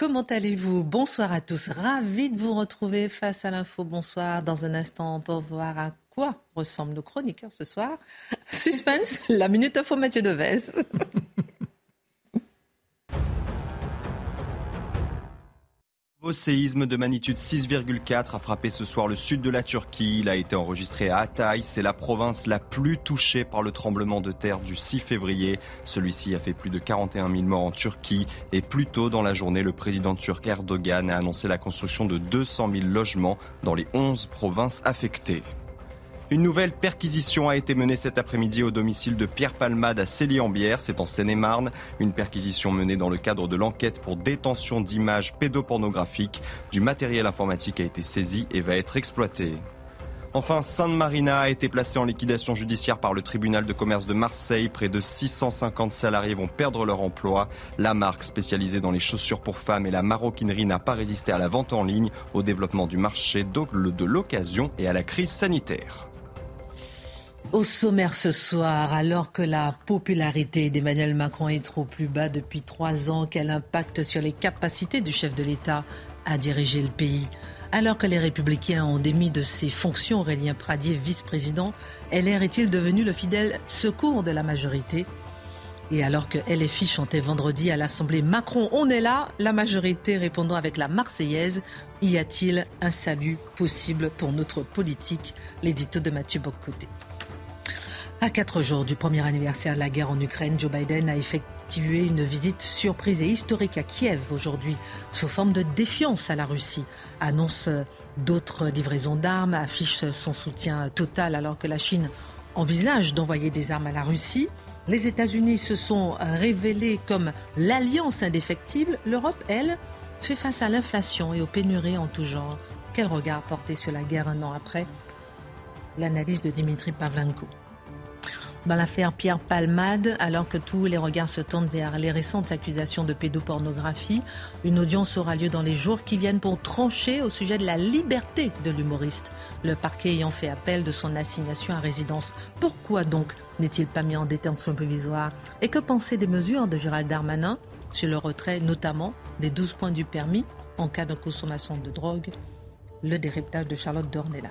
Comment allez-vous? Bonsoir à tous. Ravi de vous retrouver face à l'info. Bonsoir. Dans un instant, pour voir à quoi ressemblent nos chroniqueurs ce soir. Suspense, la minute info Mathieu Devez. Au séisme de magnitude 6,4 a frappé ce soir le sud de la Turquie. Il a été enregistré à Hatay. C'est la province la plus touchée par le tremblement de terre du 6 février. Celui-ci a fait plus de 41 000 morts en Turquie. Et plus tôt dans la journée, le président turc Erdogan a annoncé la construction de 200 000 logements dans les 11 provinces affectées. Une nouvelle perquisition a été menée cet après-midi au domicile de Pierre Palmade à Célie-en-Bière, c'est en Seine-et-Marne. Une perquisition menée dans le cadre de l'enquête pour détention d'images pédopornographiques. Du matériel informatique a été saisi et va être exploité. Enfin, Sainte Marina a été placée en liquidation judiciaire par le tribunal de commerce de Marseille. Près de 650 salariés vont perdre leur emploi. La marque spécialisée dans les chaussures pour femmes et la maroquinerie n'a pas résisté à la vente en ligne, au développement du marché de l'occasion et à la crise sanitaire. Au sommaire ce soir, alors que la popularité d'Emmanuel Macron est trop plus bas depuis trois ans, quel impact sur les capacités du chef de l'État à diriger le pays? Alors que les Républicains ont démis de ses fonctions Aurélien Pradier, vice-président, LR est-il devenu le fidèle secours de la majorité? Et alors que LFI chantait vendredi à l'Assemblée Macron, on est là, la majorité répondant avec la Marseillaise, y a-t-il un salut possible pour notre politique? L'édito de Mathieu Boccoté. À quatre jours du premier anniversaire de la guerre en Ukraine, Joe Biden a effectué une visite surprise et historique à Kiev aujourd'hui, sous forme de défiance à la Russie. Annonce d'autres livraisons d'armes, affiche son soutien total alors que la Chine envisage d'envoyer des armes à la Russie. Les États-Unis se sont révélés comme l'alliance indéfectible. L'Europe, elle, fait face à l'inflation et aux pénuries en tout genre. Quel regard porter sur la guerre un an après? L'analyse de Dimitri Pavlenko dans l'affaire Pierre Palmade, alors que tous les regards se tournent vers les récentes accusations de pédopornographie. Une audience aura lieu dans les jours qui viennent pour trancher au sujet de la liberté de l'humoriste, le parquet ayant fait appel de son assignation à résidence. Pourquoi donc n'est-il pas mis en détention provisoire? Et que penser des mesures de Gérald Darmanin sur le retrait notamment des 12 points du permis en cas de consommation de drogue? Le décryptage de Charlotte Dornelas.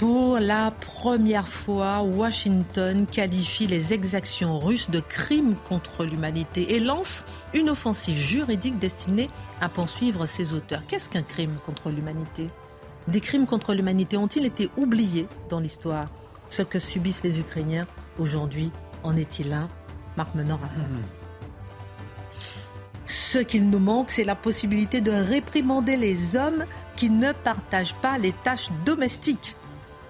Pour la première fois, Washington qualifie les exactions russes de crimes contre l'humanité et lance une offensive juridique destinée à poursuivre ses auteurs. Qu'est-ce qu'un crime contre l'humanité? Des crimes contre l'humanité ont-ils été oubliés dans l'histoire? Ce que subissent les Ukrainiens aujourd'hui, en est-il un? Marc Menor raconte. Ce qu'il nous manque, c'est la possibilité de réprimander les hommes qui ne partagent pas les tâches domestiques.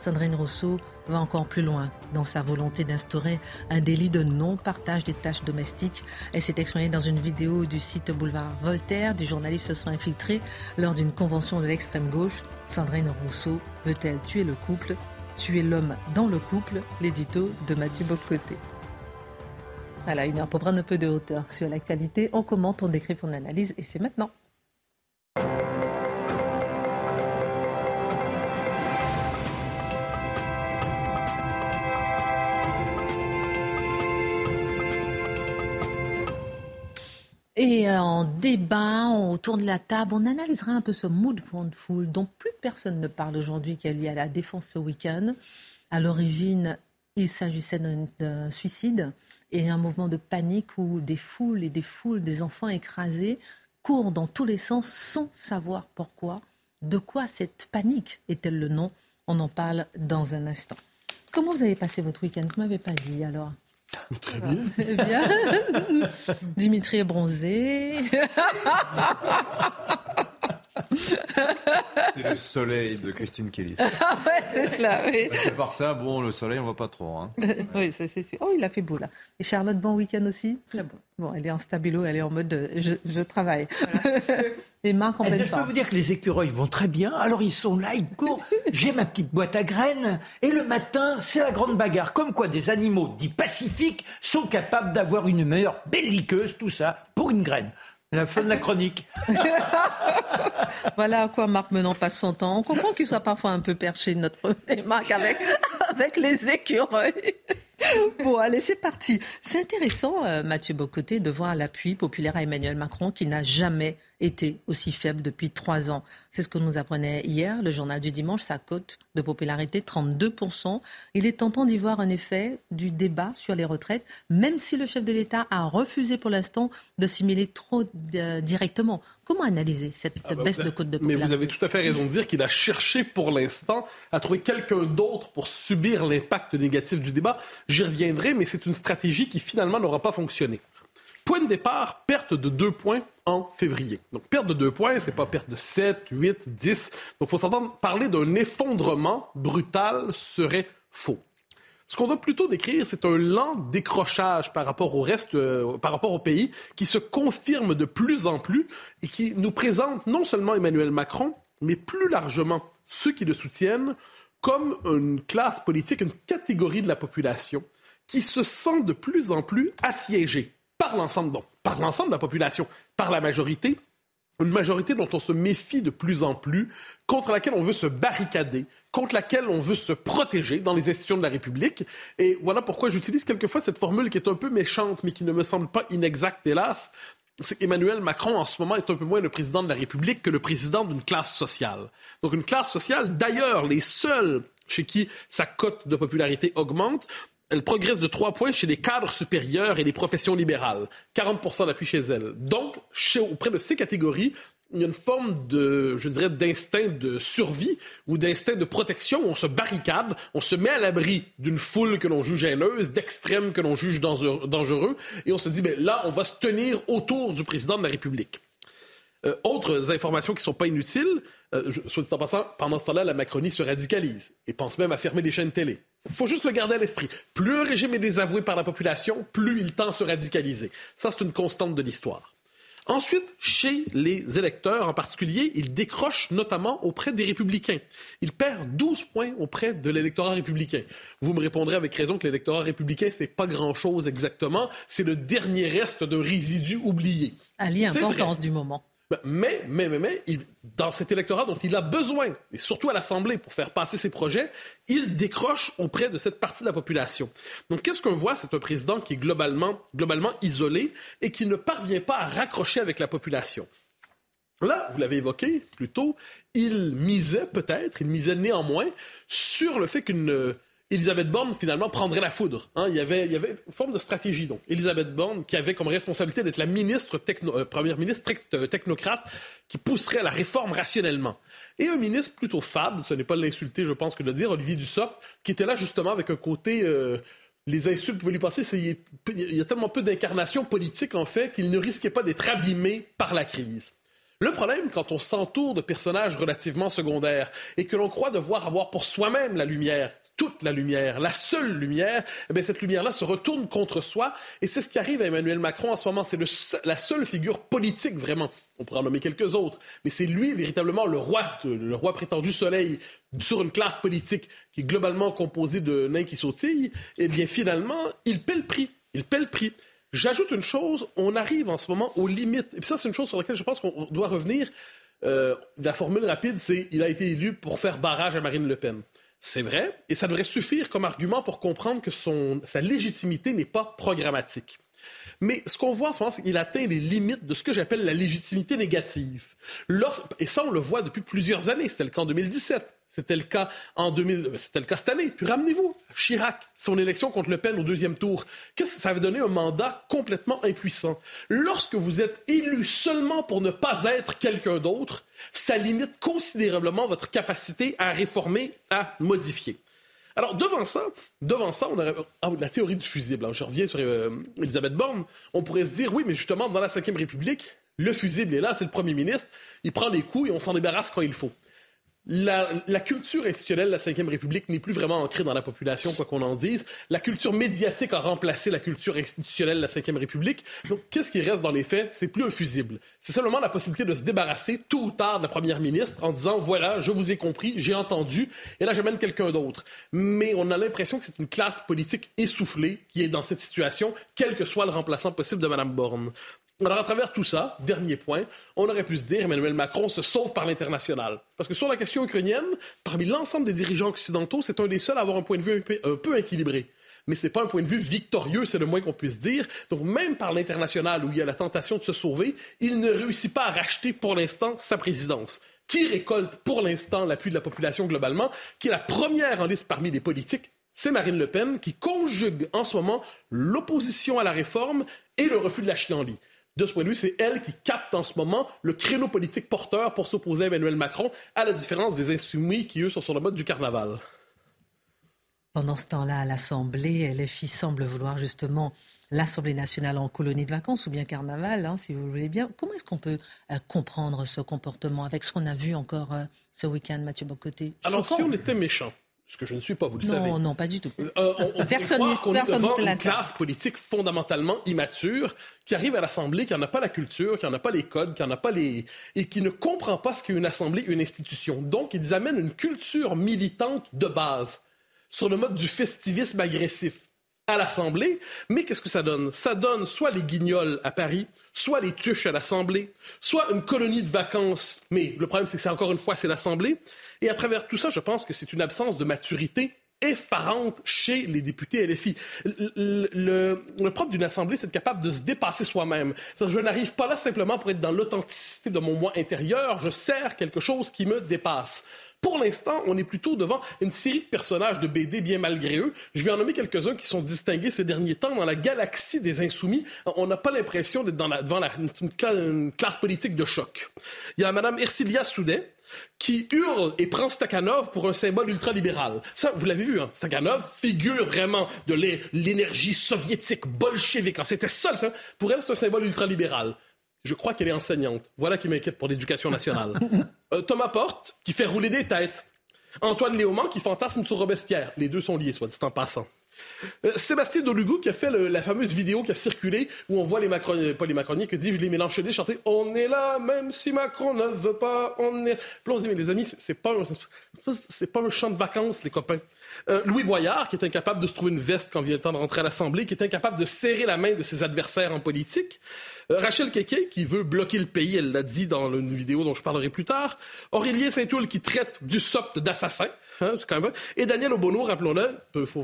Sandrine Rousseau va encore plus loin dans sa volonté d'instaurer un délit de non-partage des tâches domestiques. Elle s'est exprimée dans une vidéo du site Boulevard Voltaire. Des journalistes se sont infiltrés lors d'une convention de l'extrême gauche. Sandrine Rousseau veut-elle tuer le couple? Tuer l'homme dans le couple? L'édito de Mathieu Bocoté. Voilà, une heure pour prendre un peu de hauteur sur l'actualité. On commente, on décrit, on analyse et c'est maintenant. Débat, autour de la table, on analysera un peu ce mood fool dont plus personne ne parle aujourd'hui, a lieu à la défense ce week-end. À l'origine, il s'agissait d'un suicide et un mouvement de panique où des foules et des foules, des enfants écrasés, courent dans tous les sens sans savoir pourquoi. De quoi cette panique est-elle le nom? On en parle dans un instant. Comment vous avez passé votre week-end? Vous ne m'avez pas dit alors Très bien. Eh bien. Dimitri est bronzé. c'est le soleil de Christine Kelly. Ah ouais, c'est cela, oui. Parce que par ça, bon, le soleil, on voit pas trop. Hein. oui, c'est sûr. Oh, il a fait beau là. Et Charlotte, bon week-end aussi? Bon. bon, elle est en stabilo, elle est en mode euh, je, je travaille. Et Marc en pleine Je peux vous dire que les écureuils vont très bien. Alors ils sont là, ils courent. J'ai ma petite boîte à graines. Et le matin, c'est la grande bagarre. Comme quoi des animaux dits pacifiques sont capables d'avoir une humeur belliqueuse, tout ça, pour une graine. La fin de la chronique. voilà à quoi Marc Menon passe son temps. On comprend qu'il soit parfois un peu perché, notre Marc, avec, avec les écureuils. Bon, allez, c'est parti. C'est intéressant, euh, Mathieu Bocoté, de voir l'appui populaire à Emmanuel Macron qui n'a jamais été aussi faible depuis trois ans. C'est ce que nous apprenait hier le journal du dimanche, sa cote de popularité 32%. Il est tentant d'y voir un effet du débat sur les retraites, même si le chef de l'État a refusé pour l'instant de simuler trop euh, directement. Comment analyser cette ah bah, baisse de cote de popularité Mais vous avez tout à fait raison de dire qu'il a cherché pour l'instant à trouver quelqu'un d'autre pour subir l'impact négatif du débat. J'y reviendrai, mais c'est une stratégie qui finalement n'aura pas fonctionné. Point de départ, perte de deux points en février. Donc, perte de deux points, c'est pas perte de 7, 8, 10. Donc, il faut s'entendre, parler d'un effondrement brutal serait faux. Ce qu'on doit plutôt décrire, c'est un lent décrochage par rapport au reste, euh, par rapport au pays, qui se confirme de plus en plus et qui nous présente non seulement Emmanuel Macron, mais plus largement ceux qui le soutiennent comme une classe politique, une catégorie de la population qui se sent de plus en plus assiégée par l'ensemble, par l'ensemble de la population, par la majorité, une majorité dont on se méfie de plus en plus, contre laquelle on veut se barricader, contre laquelle on veut se protéger dans les institutions de la République. Et voilà pourquoi j'utilise quelquefois cette formule qui est un peu méchante, mais qui ne me semble pas inexacte, hélas. C'est qu'Emmanuel Macron, en ce moment, est un peu moins le président de la République que le président d'une classe sociale. Donc une classe sociale, d'ailleurs, les seuls chez qui sa cote de popularité augmente, elle progresse de trois points chez les cadres supérieurs et les professions libérales. 40% d'appui chez elle. Donc, auprès de ces catégories, il y a une forme de, je dirais, d'instinct de survie ou d'instinct de protection. On se barricade, on se met à l'abri d'une foule que l'on juge haineuse, d'extrêmes que l'on juge dangereux, et on se dit, ben là, on va se tenir autour du président de la République. Euh, autres informations qui ne sont pas inutiles, euh, soit dit en passant, pendant ce temps-là, la Macronie se radicalise et pense même à fermer des chaînes télé. Il faut juste le garder à l'esprit. Plus un régime est désavoué par la population, plus il tend à se radicaliser. Ça, c'est une constante de l'histoire. Ensuite, chez les électeurs en particulier, il décroche notamment auprès des républicains. Il perd 12 points auprès de l'électorat républicain. Vous me répondrez avec raison que l'électorat républicain, c'est pas grand-chose exactement. C'est le dernier reste d'un résidu oublié. Ali, importance du moment. Ben, mais, mais, mais, mais, dans cet électorat dont il a besoin, et surtout à l'Assemblée pour faire passer ses projets, il décroche auprès de cette partie de la population. Donc, qu'est-ce qu'on voit? C'est un président qui est globalement, globalement isolé et qui ne parvient pas à raccrocher avec la population. Là, vous l'avez évoqué plus tôt, il misait peut-être, il misait néanmoins sur le fait qu'une Elisabeth Borne, finalement, prendrait la foudre. Hein. Il, y avait, une forme de stratégie. Donc, Elisabeth Borne, qui avait comme responsabilité d'être la ministre euh, première ministre euh, technocrate, qui pousserait la réforme rationnellement. Et un ministre plutôt fade, ce n'est pas l'insulter, je pense, que de le dire, Olivier Dussopt, qui était là justement avec un côté... Euh, les insultes pouvaient lui passer, il y a tellement peu d'incarnation politique, en fait, qu'il ne risquait pas d'être abîmé par la crise. Le problème, quand on s'entoure de personnages relativement secondaires et que l'on croit devoir avoir pour soi-même la lumière, toute la lumière, la seule lumière, eh bien, cette lumière-là se retourne contre soi. Et c'est ce qui arrive à Emmanuel Macron en ce moment. C'est la seule figure politique, vraiment. On pourrait en nommer quelques autres. Mais c'est lui, véritablement, le roi, le roi prétendu soleil sur une classe politique qui est globalement composée de nains qui sautillent. Eh bien, finalement, il paie le prix. Il paie le prix. J'ajoute une chose, on arrive en ce moment aux limites. Et puis ça, c'est une chose sur laquelle je pense qu'on doit revenir. Euh, la formule rapide, c'est il a été élu pour faire barrage à Marine Le Pen. C'est vrai, et ça devrait suffire comme argument pour comprendre que son, sa légitimité n'est pas programmatique. Mais ce qu'on voit en ce moment, c'est qu'il atteint les limites de ce que j'appelle la légitimité négative. et ça, on le voit depuis plusieurs années. C'était le cas en 2017. C'était le cas en 2000, c'était le cas cette année. Puis ramenez-vous, Chirac, son élection contre Le Pen au deuxième tour. Qu'est-ce que ça avait donné? Un mandat complètement impuissant. Lorsque vous êtes élu seulement pour ne pas être quelqu'un d'autre, ça limite considérablement votre capacité à réformer, à modifier. Alors, devant ça, devant ça, on a ah, la théorie du fusible. je reviens sur euh, Elisabeth Borne. On pourrait se dire, oui, mais justement, dans la Ve République, Le fusible est là, c'est le premier ministre. Il prend les coups et on s'en débarrasse quand il faut la, culture institutionnelle de la Ve République n'est plus vraiment ancrée dans la population, quoi qu'on en dise. La culture médiatique a remplacé la culture institutionnelle de la Ve République. Donc, qu'est-ce qui reste dans les faits? C'est plus un fusible. C'est simplement la possibilité de se débarrasser tout ou tard de la première ministre en disant, voilà, je vous ai compris, j'ai entendu, et là, j'amène quelqu'un d'autre. Mais on a l'impression que c'est une classe politique essoufflée qui est dans cette situation, quel que soit le remplaçant possible de Mme Borne. Alors, à travers tout ça, dernier point, on aurait pu se dire Emmanuel Macron se sauve par l'international. Parce que sur la question ukrainienne, parmi l'ensemble des dirigeants occidentaux, c'est un des seuls à avoir un point de vue un peu, équilibré. Mais ce n'est pas un point de vue victorieux, c'est le moins qu'on puisse dire. Donc, même par l'international, où il y a la tentation de se sauver, il ne réussit pas à racheter pour l'instant sa présidence. Qui récolte pour l'instant l'appui de la population globalement, qui est la première en liste parmi les politiques? C'est Marine Le Pen qui conjugue en ce moment l'opposition à la réforme et le refus de la chienlit de ce point de vue, c'est elle qui capte en ce moment le créneau politique porteur pour s'opposer à Emmanuel Macron, à la différence des insoumis qui, eux, sont sur le mode du carnaval. Pendant ce temps-là, à l'Assemblée, LFI semble vouloir justement l'Assemblée nationale en colonie de vacances ou bien carnaval, hein, si vous voulez bien. Comment est-ce qu'on peut euh, comprendre ce comportement avec ce qu'on a vu encore euh, ce week-end, Mathieu Bocoté? Alors, si on était méchant, ce que je ne suis pas, vous le savez. Non, non, pas du tout. Euh, on, personne qu'on est devant une classe politique fondamentalement immature qui arrive à l'Assemblée, qui n'en a pas la culture, qui n'en a pas les codes, qui n'en a pas les... et qui ne comprend pas ce qu'est une Assemblée, une institution. Donc, ils amènent une culture militante de base sur le mode du festivisme agressif à l'Assemblée. Mais qu'est-ce que ça donne? Ça donne soit les guignols à Paris, soit les tuches à l'Assemblée, soit une colonie de vacances. Mais le problème, c'est que c'est encore une fois, c'est l'Assemblée. Et à travers tout ça, je pense que c'est une absence de maturité effarante chez les députés LFI. Le, le, le propre d'une assemblée, c'est être capable de se dépasser soi-même. Je n'arrive pas là simplement pour être dans l'authenticité de mon moi intérieur, je sers quelque chose qui me dépasse. Pour l'instant, on est plutôt devant une série de personnages de BD bien malgré eux. Je vais en nommer quelques-uns qui sont distingués ces derniers temps dans la galaxie des insoumis. On n'a pas l'impression d'être devant la, une, classe politique de choc. Il y a Mme Ercilia Soudet, qui hurle et prend Stakhanov pour un symbole ultralibéral. Ça, vous l'avez vu, hein? Stakhanov figure vraiment de l'énergie soviétique bolchevique. C'était ça, ça. Pour elle, c'est un symbole ultralibéral. Je crois qu'elle est enseignante. Voilà qui m'inquiète pour l'éducation nationale. Euh, Thomas Porte, qui fait rouler des têtes. Antoine Léaumont, qui fantasme sur Robespierre. Les deux sont liés, soit dit en passant. Euh, Sébastien Dolugo qui a fait la fameuse vidéo qui a circulé où on voit les Macroniens, pas les que dit les Mélenchonais chanter On est là, même si Macron ne veut pas, on est. Puis on Mais les amis, c'est pas, c'est pas un champ de vacances, les copains. Euh, Louis Boyard, qui est incapable de se trouver une veste quand vient le temps de rentrer à l'Assemblée, qui est incapable de serrer la main de ses adversaires en politique. Euh, Rachel Keke, qui veut bloquer le pays, elle l'a dit dans une vidéo dont je parlerai plus tard. Aurélien Saint-Oul, qui traite du SOPT d'assassin. Hein. Et Daniel Obono, rappelons-le,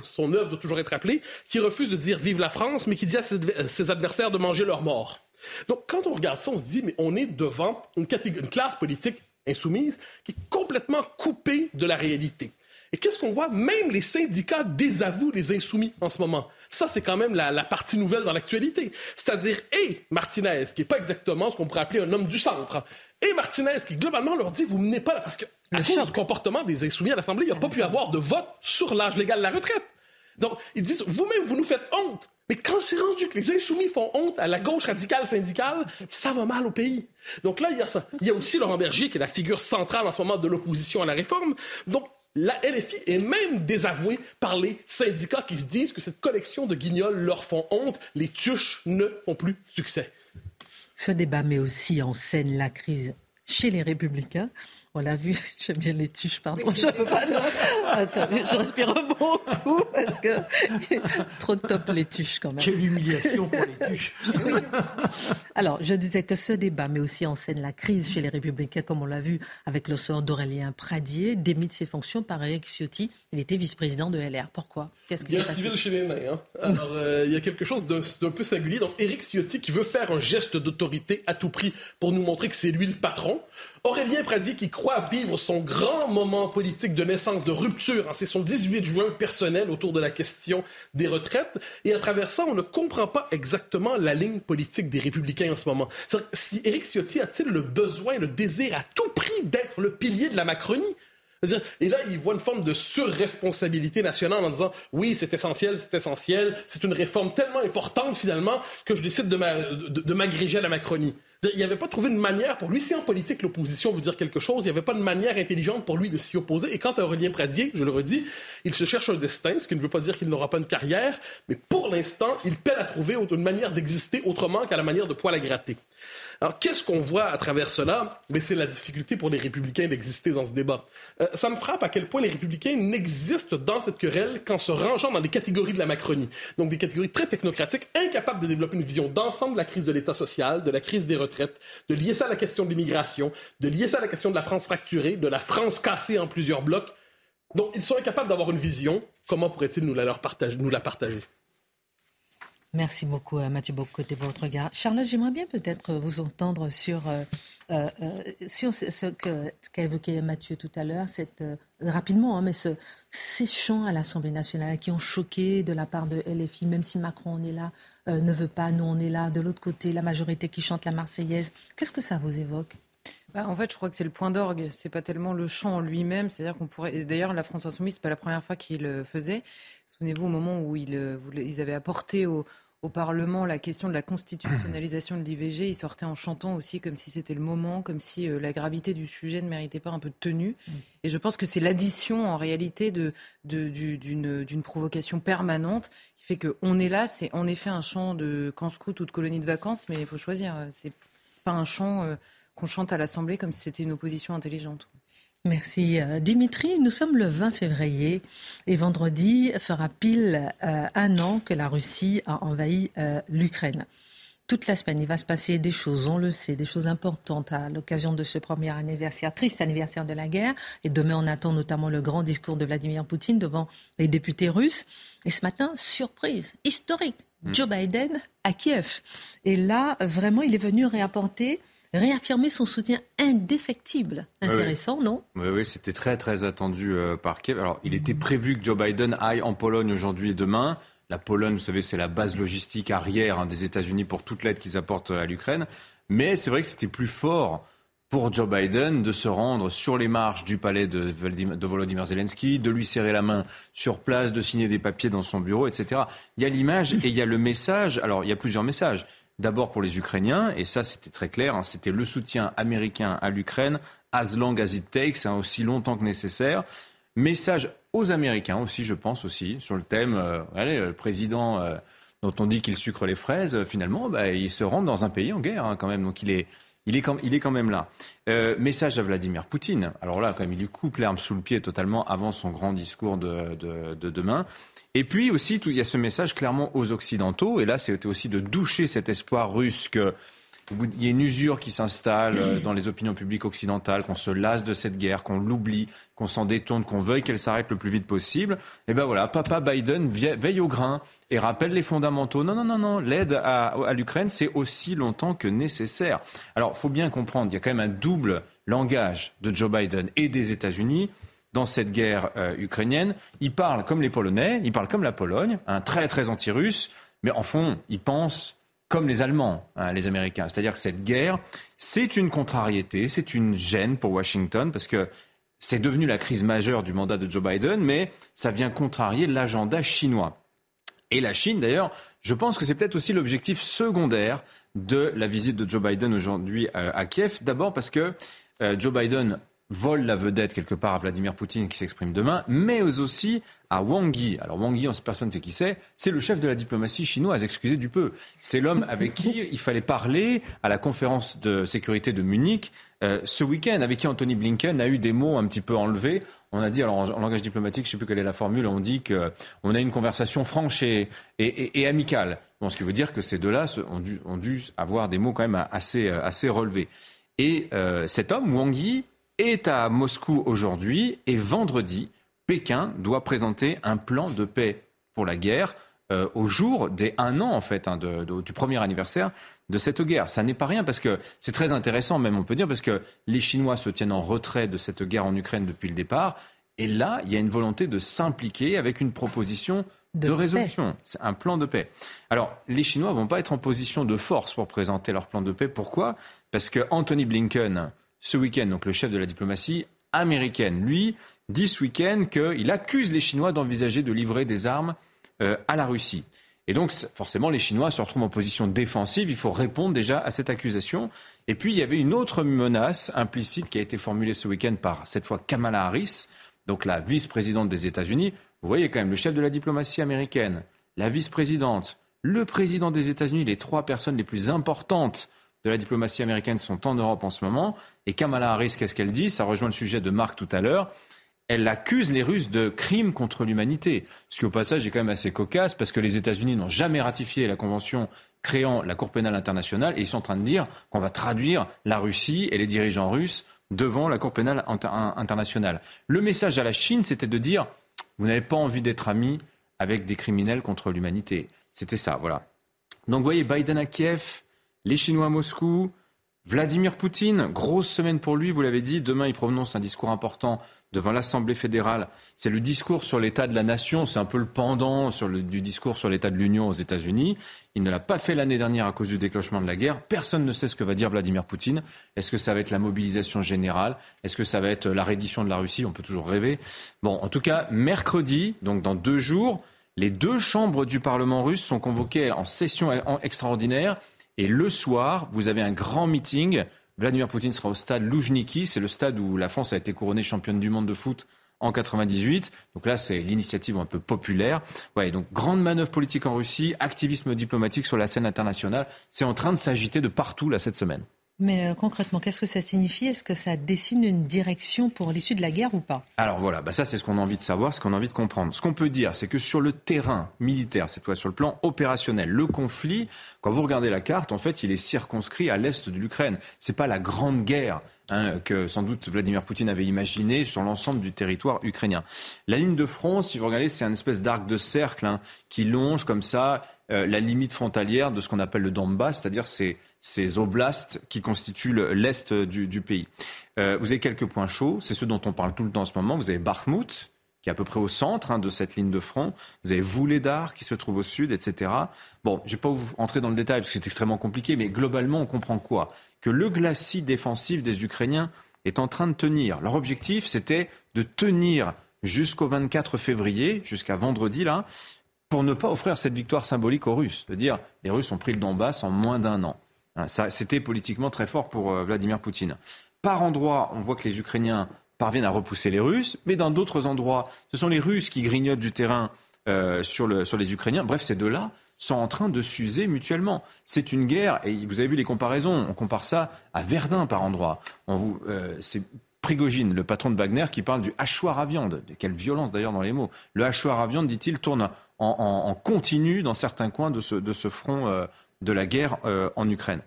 son œuvre doit toujours être appelée, qui refuse de dire vive la France, mais qui dit à ses adversaires de manger leur mort. Donc, quand on regarde ça, on se dit, mais on est devant une, une classe politique insoumise qui est complètement coupée de la réalité. Et qu'est-ce qu'on voit? Même les syndicats désavouent les insoumis en ce moment. Ça, c'est quand même la, partie nouvelle dans l'actualité. C'est-à-dire, et Martinez, qui n'est pas exactement ce qu'on pourrait appeler un homme du centre, et Martinez, qui globalement leur dit, vous menez pas là, parce que à cause du comportement des insoumis à l'Assemblée, il n'y a pas pu avoir de vote sur l'âge légal de la retraite. Donc, ils disent, vous-même, vous nous faites honte. Mais quand c'est rendu que les insoumis font honte à la gauche radicale syndicale, ça va mal au pays. Donc là, il y a ça. Il y a aussi Laurent Berger, qui est la figure centrale en ce moment de l'opposition à la réforme. Donc, la LFI est même désavouée par les syndicats qui se disent que cette collection de guignols leur font honte. Les tuches ne font plus succès. Ce débat met aussi en scène la crise chez les républicains on l'a vu, j'aime bien les tuches, pardon. Je peux pas. je respire un bon coup parce que trop top les tuches quand même. Quelle humiliation pour les tuches. Alors, je disais que ce débat met aussi en scène la crise chez les Républicains, comme on l'a vu avec le sort d'Aurélien Pradier, démis de ses fonctions par Eric Ciotti. Il était vice-président de LR. Pourquoi? Qu'est-ce qui s'est civil chez les nains. Hein. Alors, euh, il y a quelque chose d'un peu singulier. Donc, Eric Ciotti qui veut faire un geste d'autorité à tout prix pour nous montrer que c'est lui le patron. Aurélien Pradier qui croit vivre son grand moment politique de naissance, de rupture. Hein, c'est son 18 juin personnel autour de la question des retraites. Et à travers ça, on ne comprend pas exactement la ligne politique des républicains en ce moment. Si Éric Ciotti a-t-il le besoin, le désir à tout prix d'être le pilier de la Macronie? Et là, il voit une forme de surresponsabilité nationale en disant oui, c'est essentiel, c'est essentiel, c'est une réforme tellement importante finalement que je décide de m'agréger à la Macronie. Il avait pas trouvé une manière pour lui. Si en politique l'opposition veut dire quelque chose, il n'y avait pas de manière intelligente pour lui de s'y opposer. Et quant à Aurélien Pradier, je le redis, il se cherche un destin, ce qui ne veut pas dire qu'il n'aura pas une carrière, mais pour l'instant, il peine à trouver une manière d'exister autrement qu'à la manière de poil à gratter. Alors, qu'est-ce qu'on voit à travers cela? Mais c'est la difficulté pour les républicains d'exister dans ce débat. Euh, ça me frappe à quel point les républicains n'existent dans cette querelle qu'en se rangeant dans les catégories de la Macronie. Donc, des catégories très technocratiques, incapables de développer une vision d'ensemble de la crise de l'État social, de la crise des retraites, de lier ça à la question de l'immigration, de lier ça à la question de la France fracturée, de la France cassée en plusieurs blocs. Donc, ils sont incapables d'avoir une vision. Comment pourraient-ils nous nous la partager? Merci beaucoup, euh, Mathieu Bocoté, pour votre regard. Charlotte, j'aimerais bien peut-être vous entendre sur, euh, euh, sur ce, qu'a évoqué Mathieu tout à l'heure, rapidement, hein, mais ce, ces chants à l'Assemblée nationale qui ont choqué de la part de LFI, même si Macron, on est là, ne veut pas, nous, on est là. De l'autre côté, la majorité qui chante la Marseillaise. Qu'est-ce que ça vous évoque? Bah, en fait, je crois que c'est le point d'orgue. C'est pas tellement le chant en lui-même. C'est-à-dire qu'on pourrait. D'ailleurs, la France Insoumise, c'est pas la première fois qu'il le faisait. Souvenez-vous au moment où ils, ils avaient apporté au, au Parlement la question de la constitutionnalisation de l'IVG, il sortait en chantant aussi comme si c'était le moment, comme si euh, la gravité du sujet ne méritait pas un peu de tenue. Mm. Et je pense que c'est l'addition en réalité d'une de, provocation permanente qui fait qu'on est là. C'est en effet un chant de camp scout ou de colonie de vacances, mais il faut choisir. C'est pas un chant euh, qu'on chante à l'Assemblée comme si c'était une opposition intelligente. Merci euh, Dimitri. Nous sommes le 20 février et vendredi fera pile euh, un an que la Russie a envahi euh, l'Ukraine. Toute la semaine, il va se passer des choses, on le sait, des choses importantes à l'occasion de ce premier anniversaire, triste anniversaire de la guerre. Et demain, on attend notamment le grand discours de Vladimir Poutine devant les députés russes. Et ce matin, surprise, historique, mmh. Joe Biden à Kiev. Et là, vraiment, il est venu réapporter réaffirmer son soutien indéfectible. Intéressant, non? Oui, oui c'était très, très attendu euh, par Kiev. Alors, il était prévu que Joe Biden aille en Pologne aujourd'hui et demain. La Pologne, vous savez, c'est la base logistique arrière hein, des États-Unis pour toute l'aide qu'ils apportent à l'Ukraine. Mais c'est vrai que c'était plus fort pour Joe Biden de se rendre sur les marches du palais de, de Volodymyr Zelensky, de lui serrer la main sur place, de signer des papiers dans son bureau, etc. Il y a l'image et il y a le message. Alors, il y a plusieurs messages. D'abord pour les Ukrainiens, et ça c'était très clair, hein, c'était le soutien américain à l'Ukraine, as long as it takes, hein, aussi longtemps que nécessaire. Message aux Américains aussi, je pense aussi, sur le thème, euh, allez, le président euh, dont on dit qu'il sucre les fraises, euh, finalement, bah, il se rend dans un pays en guerre hein, quand même, donc il est, il est, quand, il est quand même là. message à Vladimir Poutine. Alors là, quand même, il lui coupe l'herbe sous le pied totalement avant son grand discours de, de, de demain. Et puis aussi, il y a ce message clairement aux Occidentaux, et là c'était aussi de doucher cet espoir russe qu'il y ait une usure qui s'installe euh, dans les opinions publiques occidentales, qu'on se lasse de cette guerre, qu'on l'oublie, qu'on s'en détourne, qu'on veuille qu'elle s'arrête le plus vite possible. Et ben voilà, papa Biden veille au grain et rappelle les fondamentaux. Non, non, non, non, l'aide à, à l'Ukraine, c'est aussi longtemps que nécessaire. Alors, faut bien comprendre, il y a quand même un double langage de Joe Biden et des États-Unis dans cette guerre euh, ukrainienne. Il parle comme les Polonais, il parle comme la Pologne, un très très anti-russe, mais en fond, il pense comme les Allemands, hein, les Américains. C'est-à-dire que cette guerre, c'est une contrariété, c'est une gêne pour Washington, parce que c'est devenu la crise majeure du mandat de Joe Biden, mais ça vient contrarier l'agenda chinois. Et la Chine, d'ailleurs, je pense que c'est peut-être aussi l'objectif secondaire de la visite de Joe Biden aujourd'hui euh, à Kiev. D'abord parce que euh, Joe Biden vole la vedette quelque part à Vladimir Poutine qui s'exprime demain, mais aussi à Wang Yi. Alors Wang Yi, personne ne sait qui c'est, c'est le chef de la diplomatie chinoise, excusez du peu. C'est l'homme avec qui il fallait parler à la conférence de sécurité de Munich euh, ce week-end, avec qui Anthony Blinken a eu des mots un petit peu enlevés. On a dit, alors en, langage diplomatique, je ne sais plus quelle est la formule, on dit qu'on a une conversation franche et, et, amicale. Bon, ce qui veut dire que ces deux-là ont dû, ont dû, avoir des mots quand même assez, assez relevés. Et euh, cet homme, Wang Yi, est à Moscou aujourd'hui et vendredi, Pékin doit présenter un plan de paix pour la guerre euh, au jour des un an en fait hein, du premier anniversaire de cette guerre. Ça n'est pas rien parce que c'est très intéressant même on peut dire parce que les Chinois se tiennent en retrait de cette guerre en Ukraine depuis le départ et là il y a une volonté de s'impliquer avec une proposition de, résolution. C'est un plan de paix. Alors, les Chinois vont pas être en position de force pour présenter leur plan de paix. Pourquoi? Parce que Anthony Blinken, ce week-end, donc le chef de la diplomatie américaine, lui, dit ce week-end qu'il accuse les Chinois d'envisager de livrer des armes euh, à la Russie. Et donc, forcément, les Chinois se retrouvent en position défensive. Il faut répondre déjà à cette accusation. Et puis, il y avait une autre menace implicite qui a été formulée ce week-end par, cette fois, Kamala Harris, donc la vice-présidente des États-Unis. Vous voyez quand même le chef de la diplomatie américaine, la vice-présidente, le président des États-Unis, les trois personnes les plus importantes de la diplomatie américaine sont en Europe en ce moment. Et Kamala Harris, qu'est-ce qu'elle dit? Ça rejoint le sujet de Marc tout à l'heure. Elle accuse les Russes de crimes contre l'humanité. Ce qui, au passage, est quand même assez cocasse parce que les États-Unis n'ont jamais ratifié la convention créant la Cour pénale internationale et ils sont en train de dire qu'on va traduire la Russie et les dirigeants russes devant la Cour pénale internationale. Le message à la Chine, c'était de dire vous n'avez pas envie d'être amis avec des criminels contre l'humanité. C'était ça, voilà. Donc vous voyez, Biden à Kiev, les Chinois à Moscou, Vladimir Poutine, grosse semaine pour lui, vous l'avez dit, demain il prononce un discours important devant l'Assemblée fédérale. C'est le discours sur l'état de la nation, c'est un peu le pendant du discours sur l'état de l'Union aux États-Unis. Il ne l'a pas fait l'année dernière à cause du déclenchement de la guerre. Personne ne sait ce que va dire Vladimir Poutine. Est-ce que ça va être la mobilisation générale? Est-ce que ça va être la reddition de la Russie? On peut toujours rêver. Bon, en tout cas, mercredi, donc dans deux jours, les deux chambres du Parlement russe sont convoquées en session extraordinaire. Et le soir, vous avez un grand meeting. Vladimir Poutine sera au stade Loujniki. C'est le stade où la France a été couronnée championne du monde de foot en 98. Donc là, c'est l'initiative un peu populaire. Ouais, donc grande manœuvre politique en Russie, activisme diplomatique sur la scène internationale. C'est en train de s'agiter de partout là cette semaine. Mais euh, concrètement, qu'est-ce que ça signifie? Est-ce que ça dessine une direction pour l'issue de la guerre ou pas? Alors voilà, bah ça c'est ce qu'on a envie de savoir, ce qu'on a envie de comprendre. Ce qu'on peut dire, c'est que sur le terrain militaire, cette fois sur le plan opérationnel, le conflit, quand vous regardez la carte, en fait, il est circonscrit à l'est de l'Ukraine. C'est pas la grande guerre hein, que sans doute Vladimir Poutine avait imaginé sur l'ensemble du territoire ukrainien. La ligne de front, si vous regardez, c'est une espèce d'arc de cercle hein, qui longe comme ça euh, la limite frontalière de ce qu'on appelle le Donbass, c'est-à-dire ces, ces oblasts qui constituent l'est du, pays. Euh, vous avez quelques points chauds, c'est ceux dont on parle tout le temps en ce moment. Vous avez Bakhmut, qui est à peu près au centre hein, de cette ligne de front. Vous avez Vouledar, qui se trouve au sud, etc. Bon, je ne vais pas vous rentrer dans le détail parce que c'est extrêmement compliqué, mais globalement, on comprend quoi? Que le glacis défensif des Ukrainiens est en train de tenir. Leur objectif, c'était de tenir jusqu'au 24 février, jusqu'à vendredi, là, pour ne pas offrir cette victoire symbolique aux Russes, de dire les Russes ont pris le Donbass en moins d'un an. Hein, c'était politiquement très fort pour euh, Vladimir Poutine. Par endroits, on voit que les Ukrainiens parviennent à repousser les Russes, mais dans d'autres endroits, ce sont les Russes qui grignotent du terrain euh, sur, les Ukrainiens. Bref, ces deux-là sont en train de s'user mutuellement. C'est une guerre, et vous avez vu les comparaisons, on compare ça à Verdun par endroits. Euh, c'est Prigogine, le patron de Wagner, qui parle du hachoir à viande. Quelle violence d'ailleurs dans les mots. Le hachoir à viande, dit-il, tourne en, continu dans certains coins de ce, front de la guerre euh, en Ukraine.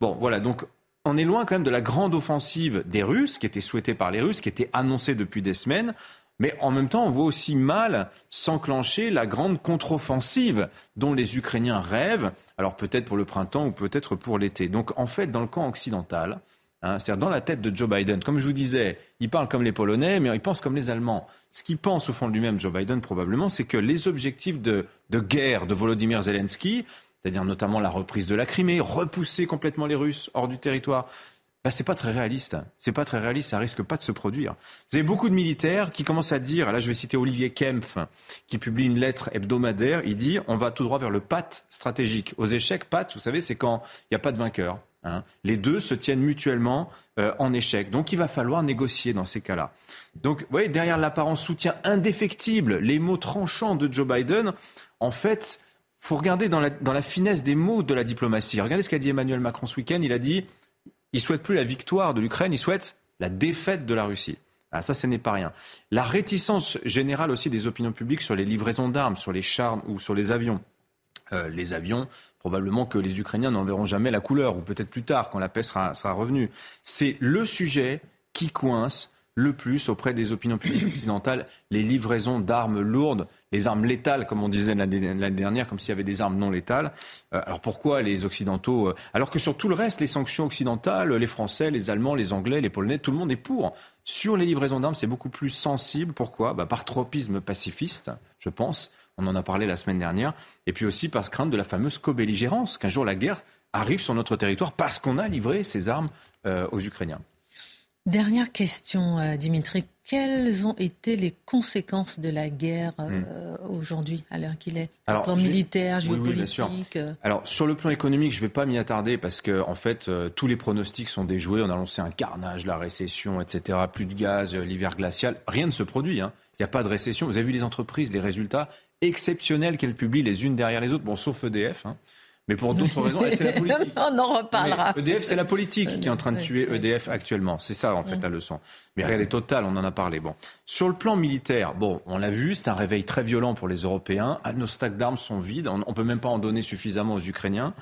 Bon, voilà, donc on est loin quand même de la grande offensive des Russes, qui était souhaitée par les Russes, qui était annoncée depuis des semaines. Mais en même temps, on voit aussi mal s'enclencher la grande contre-offensive dont les Ukrainiens rêvent, alors peut-être pour le printemps ou peut-être pour l'été. Donc en fait, dans le camp occidental, Hein, c'est-à-dire dans la tête de Joe Biden. Comme je vous disais, il parle comme les Polonais, mais il pense comme les Allemands. Ce qu'il pense au fond de lui-même, Joe Biden, probablement, c'est que les objectifs de, guerre de Volodymyr Zelensky, c'est-à-dire notamment la reprise de la Crimée, repousser complètement les Russes hors du territoire, bah, c'est pas très réaliste. C'est pas très réaliste, ça risque pas de se produire. Vous avez beaucoup de militaires qui commencent à dire, là je vais citer Olivier Kempf, qui publie une lettre hebdomadaire, il dit on va tout droit vers le pat stratégique. Aux échecs, pat, vous savez, c'est quand il n'y a pas de vainqueur. Hein. Les deux se tiennent mutuellement euh, en échec. Donc il va falloir négocier dans ces cas-là. Donc vous voyez, derrière l'apparent soutien indéfectible, les mots tranchants de Joe Biden, en fait, faut regarder dans la, finesse des mots de la diplomatie. Regardez ce qu'a dit Emmanuel Macron ce week-end. Il a dit il souhaite plus la victoire de l'Ukraine, il souhaite la défaite de la Russie. Ah, ça, ce n'est pas rien. La réticence générale aussi des opinions publiques sur les livraisons d'armes, sur les chars ou sur les avions. Euh, les avions, probablement que les Ukrainiens n'en verront jamais la couleur, ou peut-être plus tard, quand la paix sera revenue. C'est le sujet qui coince le plus auprès des opinions publiques occidentales, les livraisons d'armes lourdes, les armes létales, comme on disait l'année dernière, comme s'il y avait des armes non létales. Euh, alors pourquoi les Occidentaux euh, Alors que sur tout le reste, les sanctions occidentales, les Français, les Allemands, les Anglais, les Polonais, tout le monde est pour. Sur les livraisons d'armes, c'est beaucoup plus sensible. Pourquoi? Bah, Par tropisme pacifiste, je pense. On en a parlé la semaine dernière. Et puis aussi par crainte de la fameuse co-belligérance, qu'un jour la guerre arrive sur notre territoire parce qu'on a livré ces armes euh, aux Ukrainiens. Dernière question, euh, Dimitri. Quelles ont été les conséquences de la guerre euh, hmm. aujourd'hui, à l'heure qu'il est? Alors, plan militaire, géopolitique euh Alors, sur le plan économique, je ne vais pas m'y attarder parce que, en fait, euh, tous les pronostics sont déjoués. On a lancé un carnage, la récession, etc. Plus de gaz, l'hiver glacial. Rien ne se produit. Hein. Il n'y a pas de récession. Vous avez vu les entreprises, les résultats exceptionnels qu'elles publient les unes derrière les autres. Bon, sauf EDF. Hein mais pour d'autres raisons. c'est la politique. On en reparlera. EDF, c'est la politique qui est en train de tuer EDF actuellement. C'est ça, en fait, la leçon. Mais elle est totale, on en a parlé. Bon. Sur le plan militaire, bon, on l'a vu, c'est un réveil très violent pour les Européens. Nos stacks d'armes sont vides. On ne peut même pas en donner suffisamment aux Ukrainiens.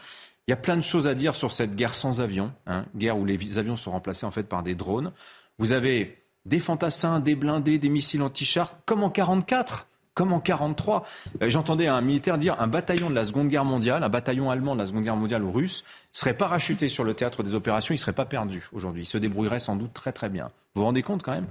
Il y a plein de choses à dire sur cette guerre sans avions, hein, guerre où les avions sont remplacés en fait par des drones. Vous avez des fantassins, des blindés, des missiles anti-chars, comme en 44 comme en 43. Euh, j'entendais un militaire dire un bataillon de la Seconde Guerre mondiale, un bataillon allemand de la Seconde Guerre mondiale ou russe, serait parachuté sur le théâtre des opérations, il serait pas perdu aujourd'hui. Il se débrouillerait sans doute très très bien. Vous vous rendez compte quand même?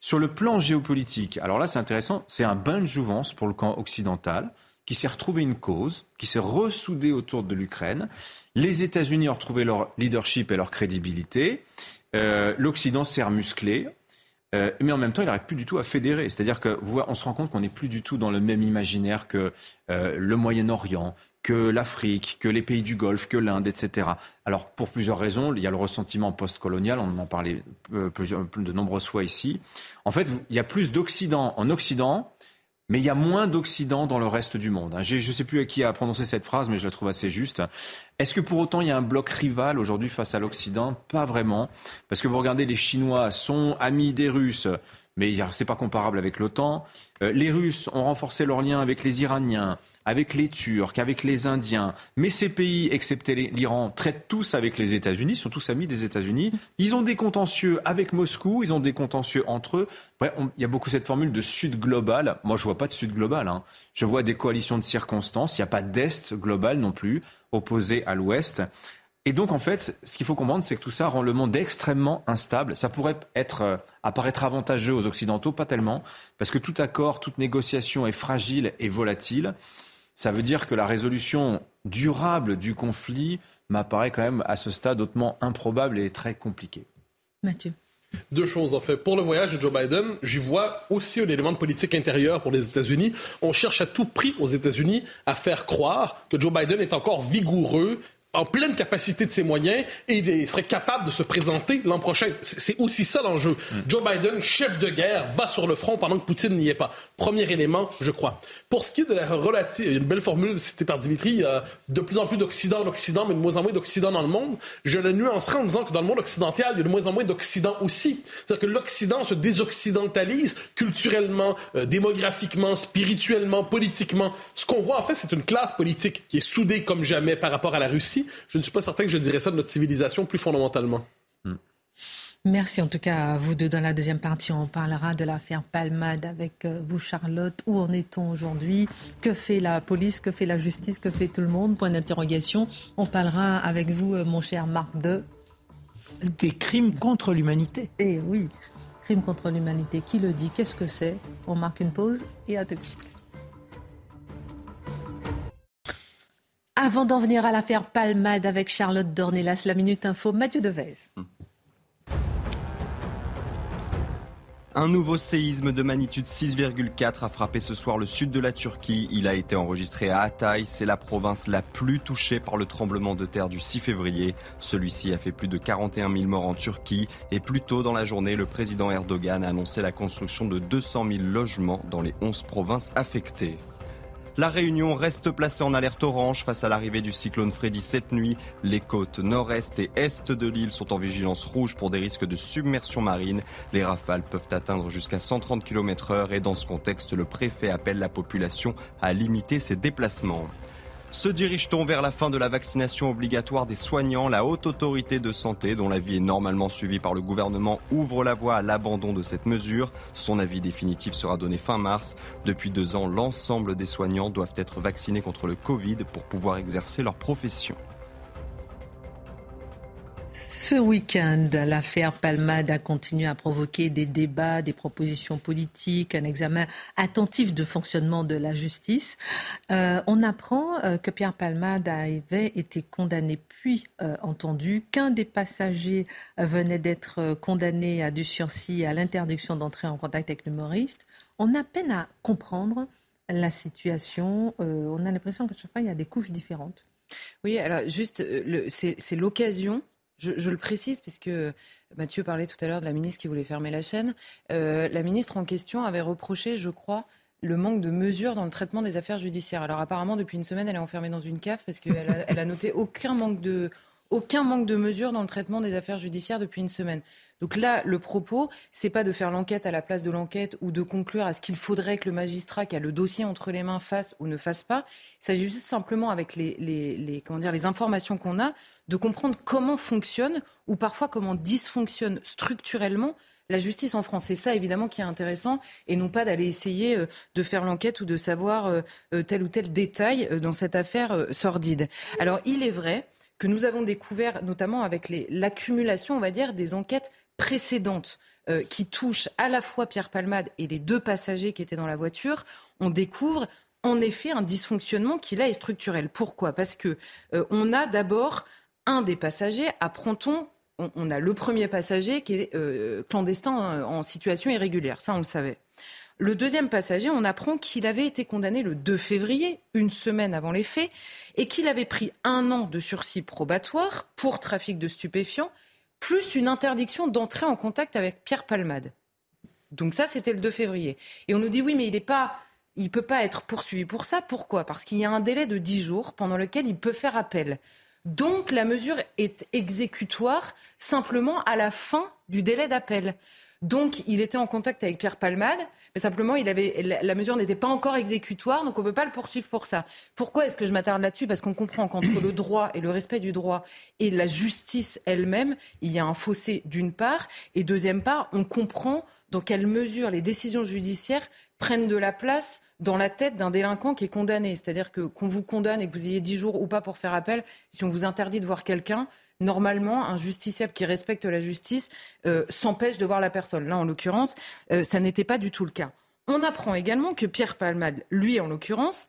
Sur le plan géopolitique, alors là c'est intéressant, c'est un bain de jouvence pour le camp occidental qui s'est retrouvé une cause, qui s'est ressoudé autour de l'Ukraine. Les États-Unis ont retrouvé leur leadership et leur crédibilité. Euh, L'Occident s'est remusclé. Euh, mais en même temps, il n'arrive plus du tout à fédérer. C'est-à-dire qu'on se rend compte qu'on n'est plus du tout dans le même imaginaire que euh, le Moyen-Orient, que l'Afrique, que les pays du Golfe, que l'Inde, etc. Alors, pour plusieurs raisons, il y a le ressentiment post-colonial, on en a parlé euh, de nombreuses fois ici. En fait, il y a plus d'Occident en Occident mais il y a moins d'Occident dans le reste du monde. Hein. Je ne sais plus à qui a prononcé cette phrase, mais je la trouve assez juste. Est-ce que pour autant il y a un bloc rival aujourd'hui face à l'Occident? Pas vraiment. Parce que vous regardez, les Chinois sont amis des Russes, mais ce n'est pas comparable avec l'OTAN. Euh, les Russes ont renforcé leurs liens avec les Iraniens avec les Turcs, avec les Indiens. Mais ces pays, excepté l'Iran, traitent tous avec les États-Unis, sont tous amis des États-Unis. Ils ont des contentieux avec Moscou, ils ont des contentieux entre eux. il y a beaucoup cette formule de Sud global. Moi, je vois pas de Sud global. Hein. Je vois des coalitions de circonstances. Il n'y a pas d'Est global non plus, opposé à l'Ouest. Et donc, en fait, ce qu'il faut comprendre, c'est que tout ça rend le monde extrêmement instable. Ça pourrait être, euh, apparaître avantageux aux Occidentaux, pas tellement, parce que tout accord, toute négociation est fragile et volatile ça veut dire que la résolution durable du conflit m'apparaît quand même à ce stade hautement improbable et très compliquée. Mathieu. Deux choses en fait. Pour le voyage de Joe Biden, j'y vois aussi un élément de politique intérieure pour les États-Unis. On cherche à tout prix aux États-Unis à faire croire que Joe Biden est encore vigoureux en pleine capacité de ses moyens et il serait capable de se présenter l'an prochain. C'est aussi ça l'enjeu. Mm. Joe Biden, chef de guerre, va sur le front pendant que Poutine n'y est pas. Premier élément, je crois. Pour ce qui est de la relative, il y a une belle formule citée par Dimitri, a de plus en plus d'Occident en Occident, mais de moins en moins d'Occident dans le monde. Je le nuancerai en disant que dans le monde occidental, il y a de moins en moins d'Occident aussi. C'est-à-dire que l'Occident se désoccidentalise culturellement, euh, démographiquement, spirituellement, politiquement. Ce qu'on voit en fait, c'est une classe politique qui est soudée comme jamais par rapport à la Russie je ne suis pas certain que je dirais ça de notre civilisation plus fondamentalement. Hmm. Merci en tout cas à vous deux. Dans la deuxième partie, on parlera de l'affaire Palmade avec euh, vous, Charlotte. Où en est-on aujourd'hui? Que fait la police? Que fait la justice? Que fait tout le monde? Point d'interrogation. On parlera avec vous, euh, mon cher Marc, de... Des crimes contre l'humanité. Eh oui, crimes contre l'humanité. Qui le dit? Qu'est-ce que c'est? On marque une pause et à tout de suite. Avant d'en venir à l'affaire Palmade avec Charlotte Dornelas, la Minute Info, Mathieu Devez. Un nouveau séisme de magnitude 6,4 a frappé ce soir le sud de la Turquie. Il a été enregistré à Hatay. C'est la province la plus touchée par le tremblement de terre du 6 février. Celui-ci a fait plus de 41 000 morts en Turquie. Et plus tôt dans la journée, le président Erdogan a annoncé la construction de 200 000 logements dans les 11 provinces affectées. La Réunion reste placée en alerte orange face à l'arrivée du cyclone Freddy cette nuit. Les côtes nord-est et est de l'île sont en vigilance rouge pour des risques de submersion marine. Les rafales peuvent atteindre jusqu'à 130 km heure et dans ce contexte, le préfet appelle la population à limiter ses déplacements. Se dirige-t-on vers la fin de la vaccination obligatoire des soignants La haute autorité de santé, dont l'avis est normalement suivi par le gouvernement, ouvre la voie à l'abandon de cette mesure? Son avis définitif sera donné fin mars. Depuis deux ans, l'ensemble des soignants doivent être vaccinés contre le Covid pour pouvoir exercer leur profession. Ce week-end, l'affaire Palmade a continué à provoquer des débats, des propositions politiques, un examen attentif de fonctionnement de la justice. Euh, on apprend euh, que Pierre Palmade avait été condamné puis euh, entendu, qu'un des passagers venait d'être condamné à du sursis et à l'interdiction d'entrer en contact avec l'humoriste. On a peine à comprendre la situation. on a l'impression que chaque fois, il y a des couches différentes. Oui, alors juste, c'est l'occasion je, le précise puisque Mathieu parlait tout à l'heure de la ministre qui voulait fermer la chaîne. Euh, la ministre en question avait reproché, je crois, le manque de mesures dans le traitement des affaires judiciaires. Alors apparemment, depuis une semaine, elle est enfermée dans une cave parce qu'elle a, elle a noté aucun manque de aucun manque de mesures dans le traitement des affaires judiciaires depuis une semaine. Donc là, le propos, c'est pas de faire l'enquête à la place de l'enquête ou de conclure à ce qu'il faudrait que le magistrat qui a le dossier entre les mains fasse ou ne fasse pas. Il s'agit juste simplement, avec les, les, comment dire, les informations qu'on a, de comprendre comment fonctionne ou parfois comment dysfonctionne structurellement la justice en France. C'est ça, évidemment, qui est intéressant, et non pas d'aller essayer euh, de faire l'enquête ou de savoir euh, euh, tel ou tel détail dans cette affaire sordide. Alors, il est vrai que nous avons découvert, notamment avec l'accumulation, on va dire, des enquêtes précédentes qui touchent à la fois Pierre Palmade et les deux passagers qui étaient dans la voiture, on découvre en effet un dysfonctionnement qui là est structurel. Pourquoi? Parce que on a d'abord un des passagers, apprend-on, on, a le premier passager qui est euh, clandestin en situation irrégulière, ça on le savait. Le deuxième passager, on apprend qu'il avait été condamné le 2 février, une semaine avant les faits, et qu'il avait pris un an de sursis probatoire pour trafic de stupéfiants, plus une interdiction d'entrer en contact avec Pierre Palmade. Donc ça, c'était le 2 février. Et on nous dit oui, mais il n'est pas, il peut pas être poursuivi pour ça. Pourquoi? Parce qu'il y a un délai de 10 jours pendant lequel il peut faire appel. Donc la mesure est exécutoire simplement à la fin du délai d'appel. Donc, il était en contact avec Pierre Palmade, mais simplement, il avait, la, mesure n'était pas encore exécutoire, donc on ne peut pas le poursuivre pour ça. Pourquoi est-ce que je m'attarde là-dessus? Parce qu'on comprend qu'entre le droit et le respect du droit et la justice elle-même, il y a un fossé d'une part, et deuxième part, on comprend dans quelle mesure les décisions judiciaires prennent de la place dans la tête d'un délinquant qui est condamné. C'est-à-dire que qu'on vous condamne et que vous ayez dix jours ou pas pour faire appel, si on vous interdit de voir quelqu'un, normalement, un justiciable qui respecte la justice euh, s'empêche de voir la personne. Là, en l'occurrence, euh, ça n'était pas du tout le cas. On apprend également que Pierre Palmade, lui, en l'occurrence,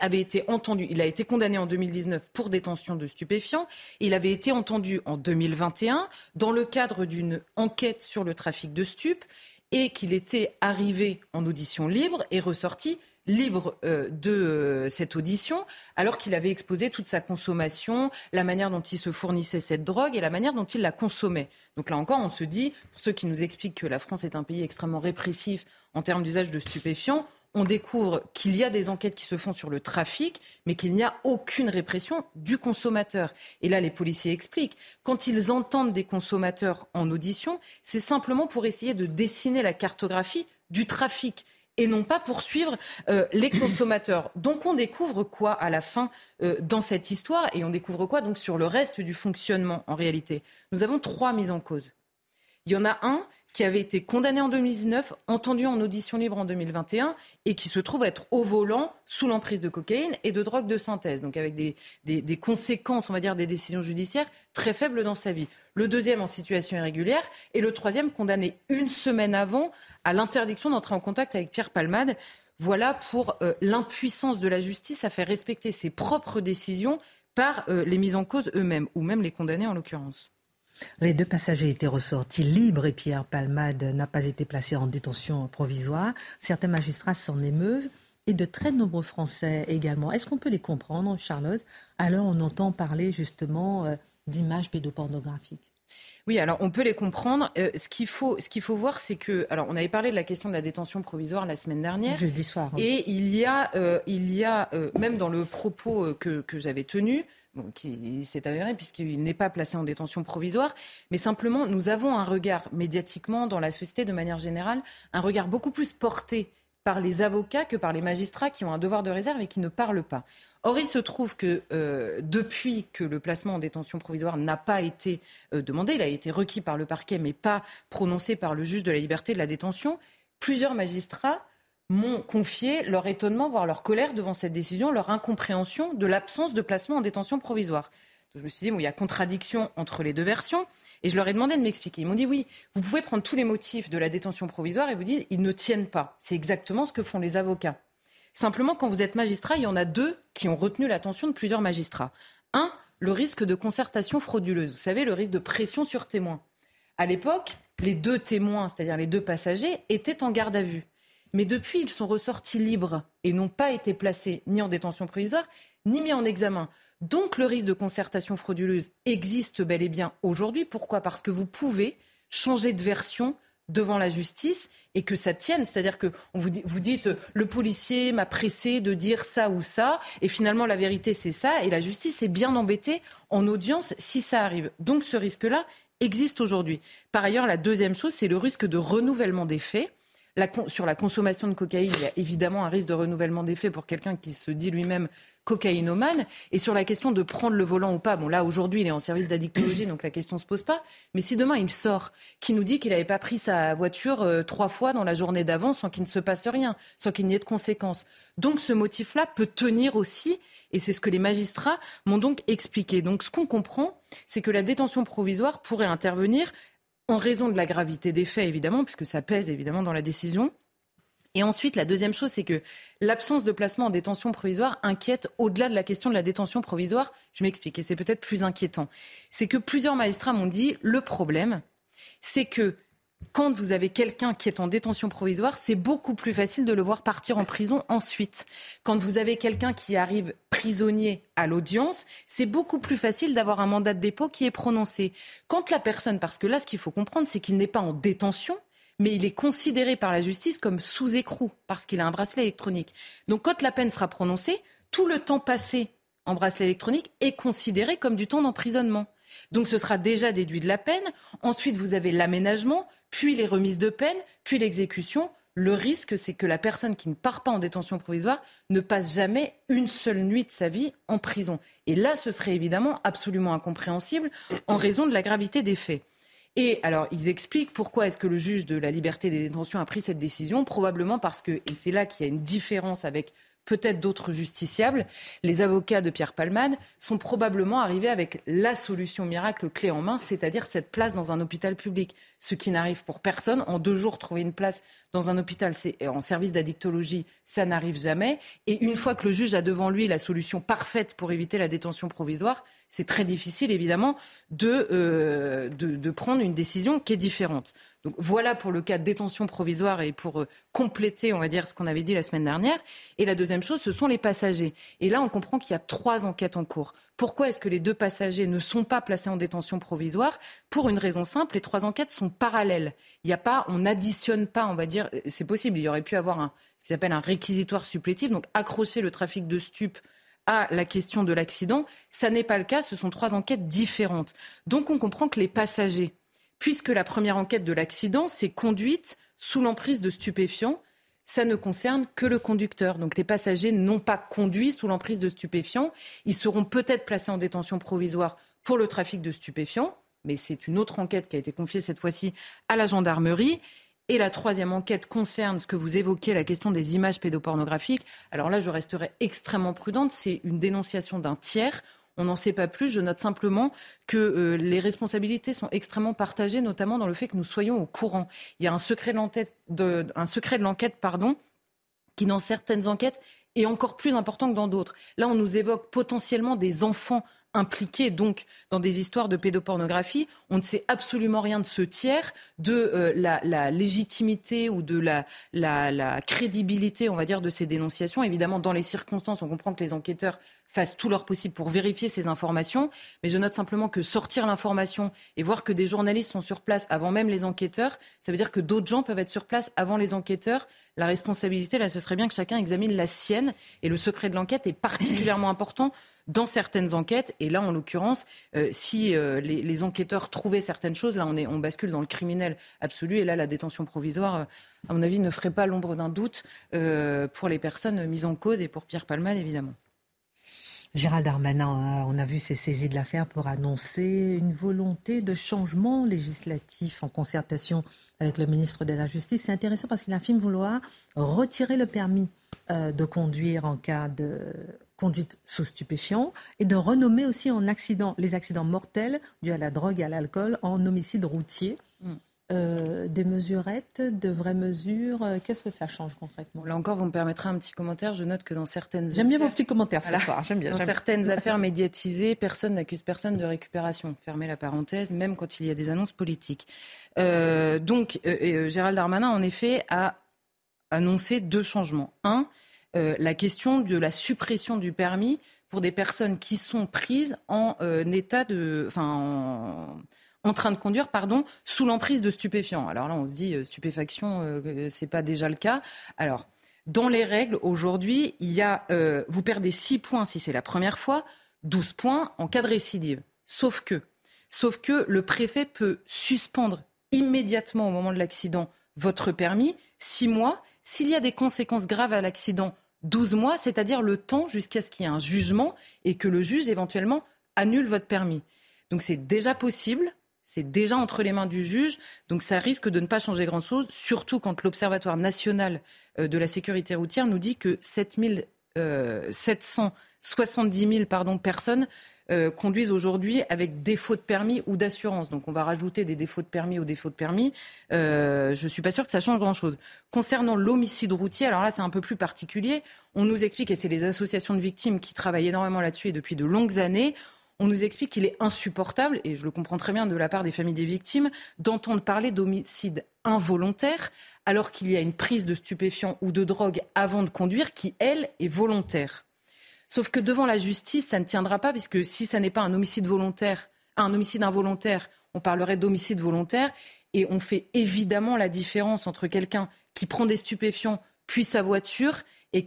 avait été entendu, il a été condamné en 2019 pour détention de stupéfiants. Il avait été entendu en 2021 dans le cadre d'une enquête sur le trafic de stupes et qu'il était arrivé en audition libre et ressorti libre euh, de euh, cette audition, alors qu'il avait exposé toute sa consommation, la manière dont il se fournissait cette drogue et la manière dont il la consommait. Donc là encore, on se dit, pour ceux qui nous expliquent que la France est un pays extrêmement répressif en termes d'usage de stupéfiants, on découvre qu'il y a des enquêtes qui se font sur le trafic, mais qu'il n'y a aucune répression du consommateur. Et là, les policiers expliquent, quand ils entendent des consommateurs en audition, c'est simplement pour essayer de dessiner la cartographie du trafic et non pas poursuivre euh, les consommateurs. Donc on découvre quoi à la fin euh, dans cette histoire et on découvre quoi donc sur le reste du fonctionnement en réalité? Nous avons trois mises en cause. Il y en a un qui avait été condamné en 2019, entendu en audition libre en 2021 et qui se trouve être au volant sous l'emprise de cocaïne et de drogue de synthèse, donc avec des, conséquences, on va dire, des décisions judiciaires très faibles dans sa vie. Le deuxième en situation irrégulière et le troisième condamné une semaine avant à l'interdiction d'entrer en contact avec Pierre Palmade. Voilà pour euh, l'impuissance de la justice à faire respecter ses propres décisions par euh, les mises en cause eux-mêmes, ou même les condamnés en l'occurrence. Les deux passagers étaient ressortis libres et Pierre Palmade n'a pas été placé en détention provisoire. Certains magistrats s'en émeuvent et de très nombreux Français également. Est-ce qu'on peut les comprendre, Charlotte? Alors on entend parler justement euh, d'images pédopornographiques. Oui, alors on peut les comprendre. Euh, ce qu'il faut, ce qu'il faut voir, c'est que, alors on avait parlé de la question de la détention provisoire la semaine dernière. Jeudi soir. Et il y a, euh, il y a même dans le propos que, que j'avais tenu, qui s'est avéré puisqu'il n'est pas placé en détention provisoire, mais simplement nous avons un regard médiatiquement dans la société de manière générale, un regard beaucoup plus porté par les avocats que par les magistrats qui ont un devoir de réserve et qui ne parlent pas. Or, il se trouve que euh, depuis que le placement en détention provisoire n'a pas été euh, demandé, il a été requis par le parquet mais pas prononcé par le juge de la liberté de la détention, plusieurs magistrats m'ont confié leur étonnement, voire leur colère devant cette décision, leur incompréhension de l'absence de placement en détention provisoire. je me suis dit, bon, il y a contradiction entre les deux versions. Et je leur ai demandé de m'expliquer. Ils m'ont dit, oui, vous pouvez prendre tous les motifs de la détention provisoire et vous dire, ils ne tiennent pas. C'est exactement ce que font les avocats. Simplement, quand vous êtes magistrat, il y en a deux qui ont retenu l'attention de plusieurs magistrats. Un, le risque de concertation frauduleuse. Vous savez, le risque de pression sur témoins. À l'époque, les deux témoins, c'est-à-dire les deux passagers, étaient en garde à vue. Mais depuis, ils sont ressortis libres et n'ont pas été placés ni en détention provisoire, ni mis en examen. Donc le risque de concertation frauduleuse existe bel et bien aujourd'hui. Pourquoi? Parce que vous pouvez changer de version devant la justice et que ça tienne. C'est-à-dire que vous, vous dites le policier m'a pressé de dire ça ou ça et finalement la vérité c'est ça et la justice est bien embêtée en audience si ça arrive. Donc ce risque-là existe aujourd'hui. Par ailleurs, la deuxième chose, c'est le risque de renouvellement des faits sur la consommation de cocaïne, il y a évidemment un risque de renouvellement des faits pour quelqu'un qui se dit lui-même cocaïnomane. Et sur la question de prendre le volant ou pas, bon là aujourd'hui il est en service d'addictologie donc la question ne se pose pas. Mais si demain il sort, qui nous dit qu'il n'avait pas pris sa voiture euh, trois fois dans la journée d'avant sans qu'il ne se passe rien, sans qu'il n'y ait de conséquences. Donc ce motif-là peut tenir aussi. Et c'est ce que les magistrats m'ont donc expliqué. Donc ce qu'on comprend, c'est que la détention provisoire pourrait intervenir en raison de la gravité des faits, évidemment, puisque ça pèse évidemment dans la décision. Et ensuite, la deuxième chose, c'est que l'absence de placement en détention provisoire inquiète au-delà de la question de la détention provisoire. Je m'explique, et c'est peut-être plus inquiétant. C'est que plusieurs magistrats m'ont dit, le problème, c'est que quand vous avez quelqu'un qui est en détention provisoire, c'est beaucoup plus facile de le voir partir en prison ensuite. Quand vous avez quelqu'un qui arrive prisonnier à l'audience, c'est beaucoup plus facile d'avoir un mandat de dépôt qui est prononcé. Quand la personne, parce que là, ce qu'il faut comprendre, c'est qu'il n'est pas en détention, mais il est considéré par la justice comme sous écrou, parce qu'il a un bracelet électronique. Donc quand la peine sera prononcée, tout le temps passé en bracelet électronique est considéré comme du temps d'emprisonnement. Donc ce sera déjà déduit de la peine. Ensuite, vous avez l'aménagement, puis les remises de peine, puis l'exécution. Le risque, c'est que la personne qui ne part pas en détention provisoire ne passe jamais une seule nuit de sa vie en prison. Et là, ce serait évidemment absolument incompréhensible en raison de la gravité des faits. Et alors, ils expliquent pourquoi est-ce que le juge de la liberté des détentions a pris cette décision. Probablement parce que, et c'est là qu'il y a une différence avec peut-être d'autres justiciables, les avocats de Pierre Palmade sont probablement arrivés avec la solution miracle clé en main, c'est-à-dire cette place dans un hôpital public. Ce qui n'arrive pour personne. En deux jours, trouver une place dans un hôpital en service d'addictologie, ça n'arrive jamais. Et une fois que le juge a devant lui la solution parfaite pour éviter la détention provisoire, c'est très difficile, évidemment, de, euh, de, de prendre une décision qui est différente. Donc voilà pour le cas de détention provisoire et pour euh, compléter, on va dire, ce qu'on avait dit la semaine dernière. Et la deuxième chose, ce sont les passagers. Et là, on comprend qu'il y a trois enquêtes en cours. Pourquoi est-ce que les deux passagers ne sont pas placés en détention provisoire? Pour une raison simple, les trois enquêtes sont parallèles. Il n'y a pas, on n'additionne pas, on va dire, c'est possible. Il y aurait pu avoir un, ce qui s'appelle un réquisitoire supplétif, donc accrocher le trafic de stupes à la question de l'accident. Ça n'est pas le cas. Ce sont trois enquêtes différentes. Donc on comprend que les passagers puisque la première enquête de l'accident s'est conduite sous l'emprise de stupéfiants. Ça ne concerne que le conducteur. Donc les passagers n'ont pas conduit sous l'emprise de stupéfiants. Ils seront peut-être placés en détention provisoire pour le trafic de stupéfiants, mais c'est une autre enquête qui a été confiée cette fois-ci à la gendarmerie. Et la troisième enquête concerne ce que vous évoquez, la question des images pédopornographiques. Alors là, je resterai extrêmement prudente. C'est une dénonciation d'un tiers. On n'en sait pas plus. Je note simplement que euh, les responsabilités sont extrêmement partagées, notamment dans le fait que nous soyons au courant. Il y a un secret de l'enquête, qui dans certaines enquêtes est encore plus important que dans d'autres. Là, on nous évoque potentiellement des enfants impliqués donc dans des histoires de pédopornographie. On ne sait absolument rien de ce tiers, de euh, la, légitimité ou de la, la, crédibilité, on va dire, de ces dénonciations. Évidemment, dans les circonstances, on comprend que les enquêteurs fassent tout leur possible pour vérifier ces informations. Mais je note simplement que sortir l'information et voir que des journalistes sont sur place avant même les enquêteurs, ça veut dire que d'autres gens peuvent être sur place avant les enquêteurs. La responsabilité, là, ce serait bien que chacun examine la sienne. Et le secret de l'enquête est particulièrement important dans certaines enquêtes. Et là, en l'occurrence, euh, si euh, les, enquêteurs trouvaient certaines choses, là, on, est, on bascule dans le criminel absolu. Et là, la détention provisoire, euh, à mon avis, ne ferait pas l'ombre d'un doute pour les personnes mises en cause et pour Pierre Palmade, évidemment. Gérald Darmanin, on a vu ses saisies de l'affaire pour annoncer une volonté de changement législatif en concertation avec le ministre de la Justice. C'est intéressant parce qu'il affirme vouloir retirer le permis de conduire en cas de conduite sous stupéfiants et de renommer aussi en accident les accidents mortels dus à la drogue et à l'alcool en homicide routier. Euh, des mesurettes, de vraies mesures. Euh, qu'est-ce que ça change concrètement? Là encore, vous me permettrez un petit commentaire. Je note que dans certaines J'aime bien vos petits commentaires ce soir. J'aime bien. Dans certaines affaires médiatisées, personne n'accuse personne de récupération. Fermez la parenthèse, même quand il y a des annonces politiques. Euh, donc, Gérald Darmanin, en effet, a annoncé deux changements. Un, la question de la suppression du permis pour des personnes qui sont prises en état de, enfin, en, en train de conduire, pardon, sous l'emprise de stupéfiants. Alors là, on se dit, euh, stupéfaction, euh, c'est pas déjà le cas. Alors, dans les règles, aujourd'hui, il y a, euh, vous perdez 6 points si c'est la première fois, 12 points en cas de récidive. Sauf que, sauf que le préfet peut suspendre immédiatement au moment de l'accident votre permis, 6 mois. S'il y a des conséquences graves à l'accident, 12 mois, c'est-à-dire le temps jusqu'à ce qu'il y ait un jugement et que le juge éventuellement annule votre permis. Donc c'est déjà possible. C'est déjà entre les mains du juge, donc ça risque de ne pas changer grand-chose, surtout quand l'Observatoire national euh, de la sécurité routière nous dit que 7 770 000 pardon, personnes euh, conduisent aujourd'hui avec défaut de permis ou d'assurance. Donc on va rajouter des défauts de permis aux défauts de permis. Euh, je ne suis pas sûre que ça change grand-chose. Concernant l'homicide routier, alors là c'est un peu plus particulier. On nous explique, et c'est les associations de victimes qui travaillent énormément là-dessus et depuis de longues années, on nous explique qu'il est insupportable, et je le comprends très bien de la part des familles des victimes, d'entendre parler d'homicide involontaire alors qu'il y a une prise de stupéfiants ou de drogue avant de conduire qui, elle, est volontaire. Sauf que devant la justice, ça ne tiendra pas, puisque si ça n'est pas un homicide volontaire, un homicide involontaire, on parlerait d'homicide volontaire, et on fait évidemment la différence entre quelqu'un qui prend des stupéfiants puis sa voiture et,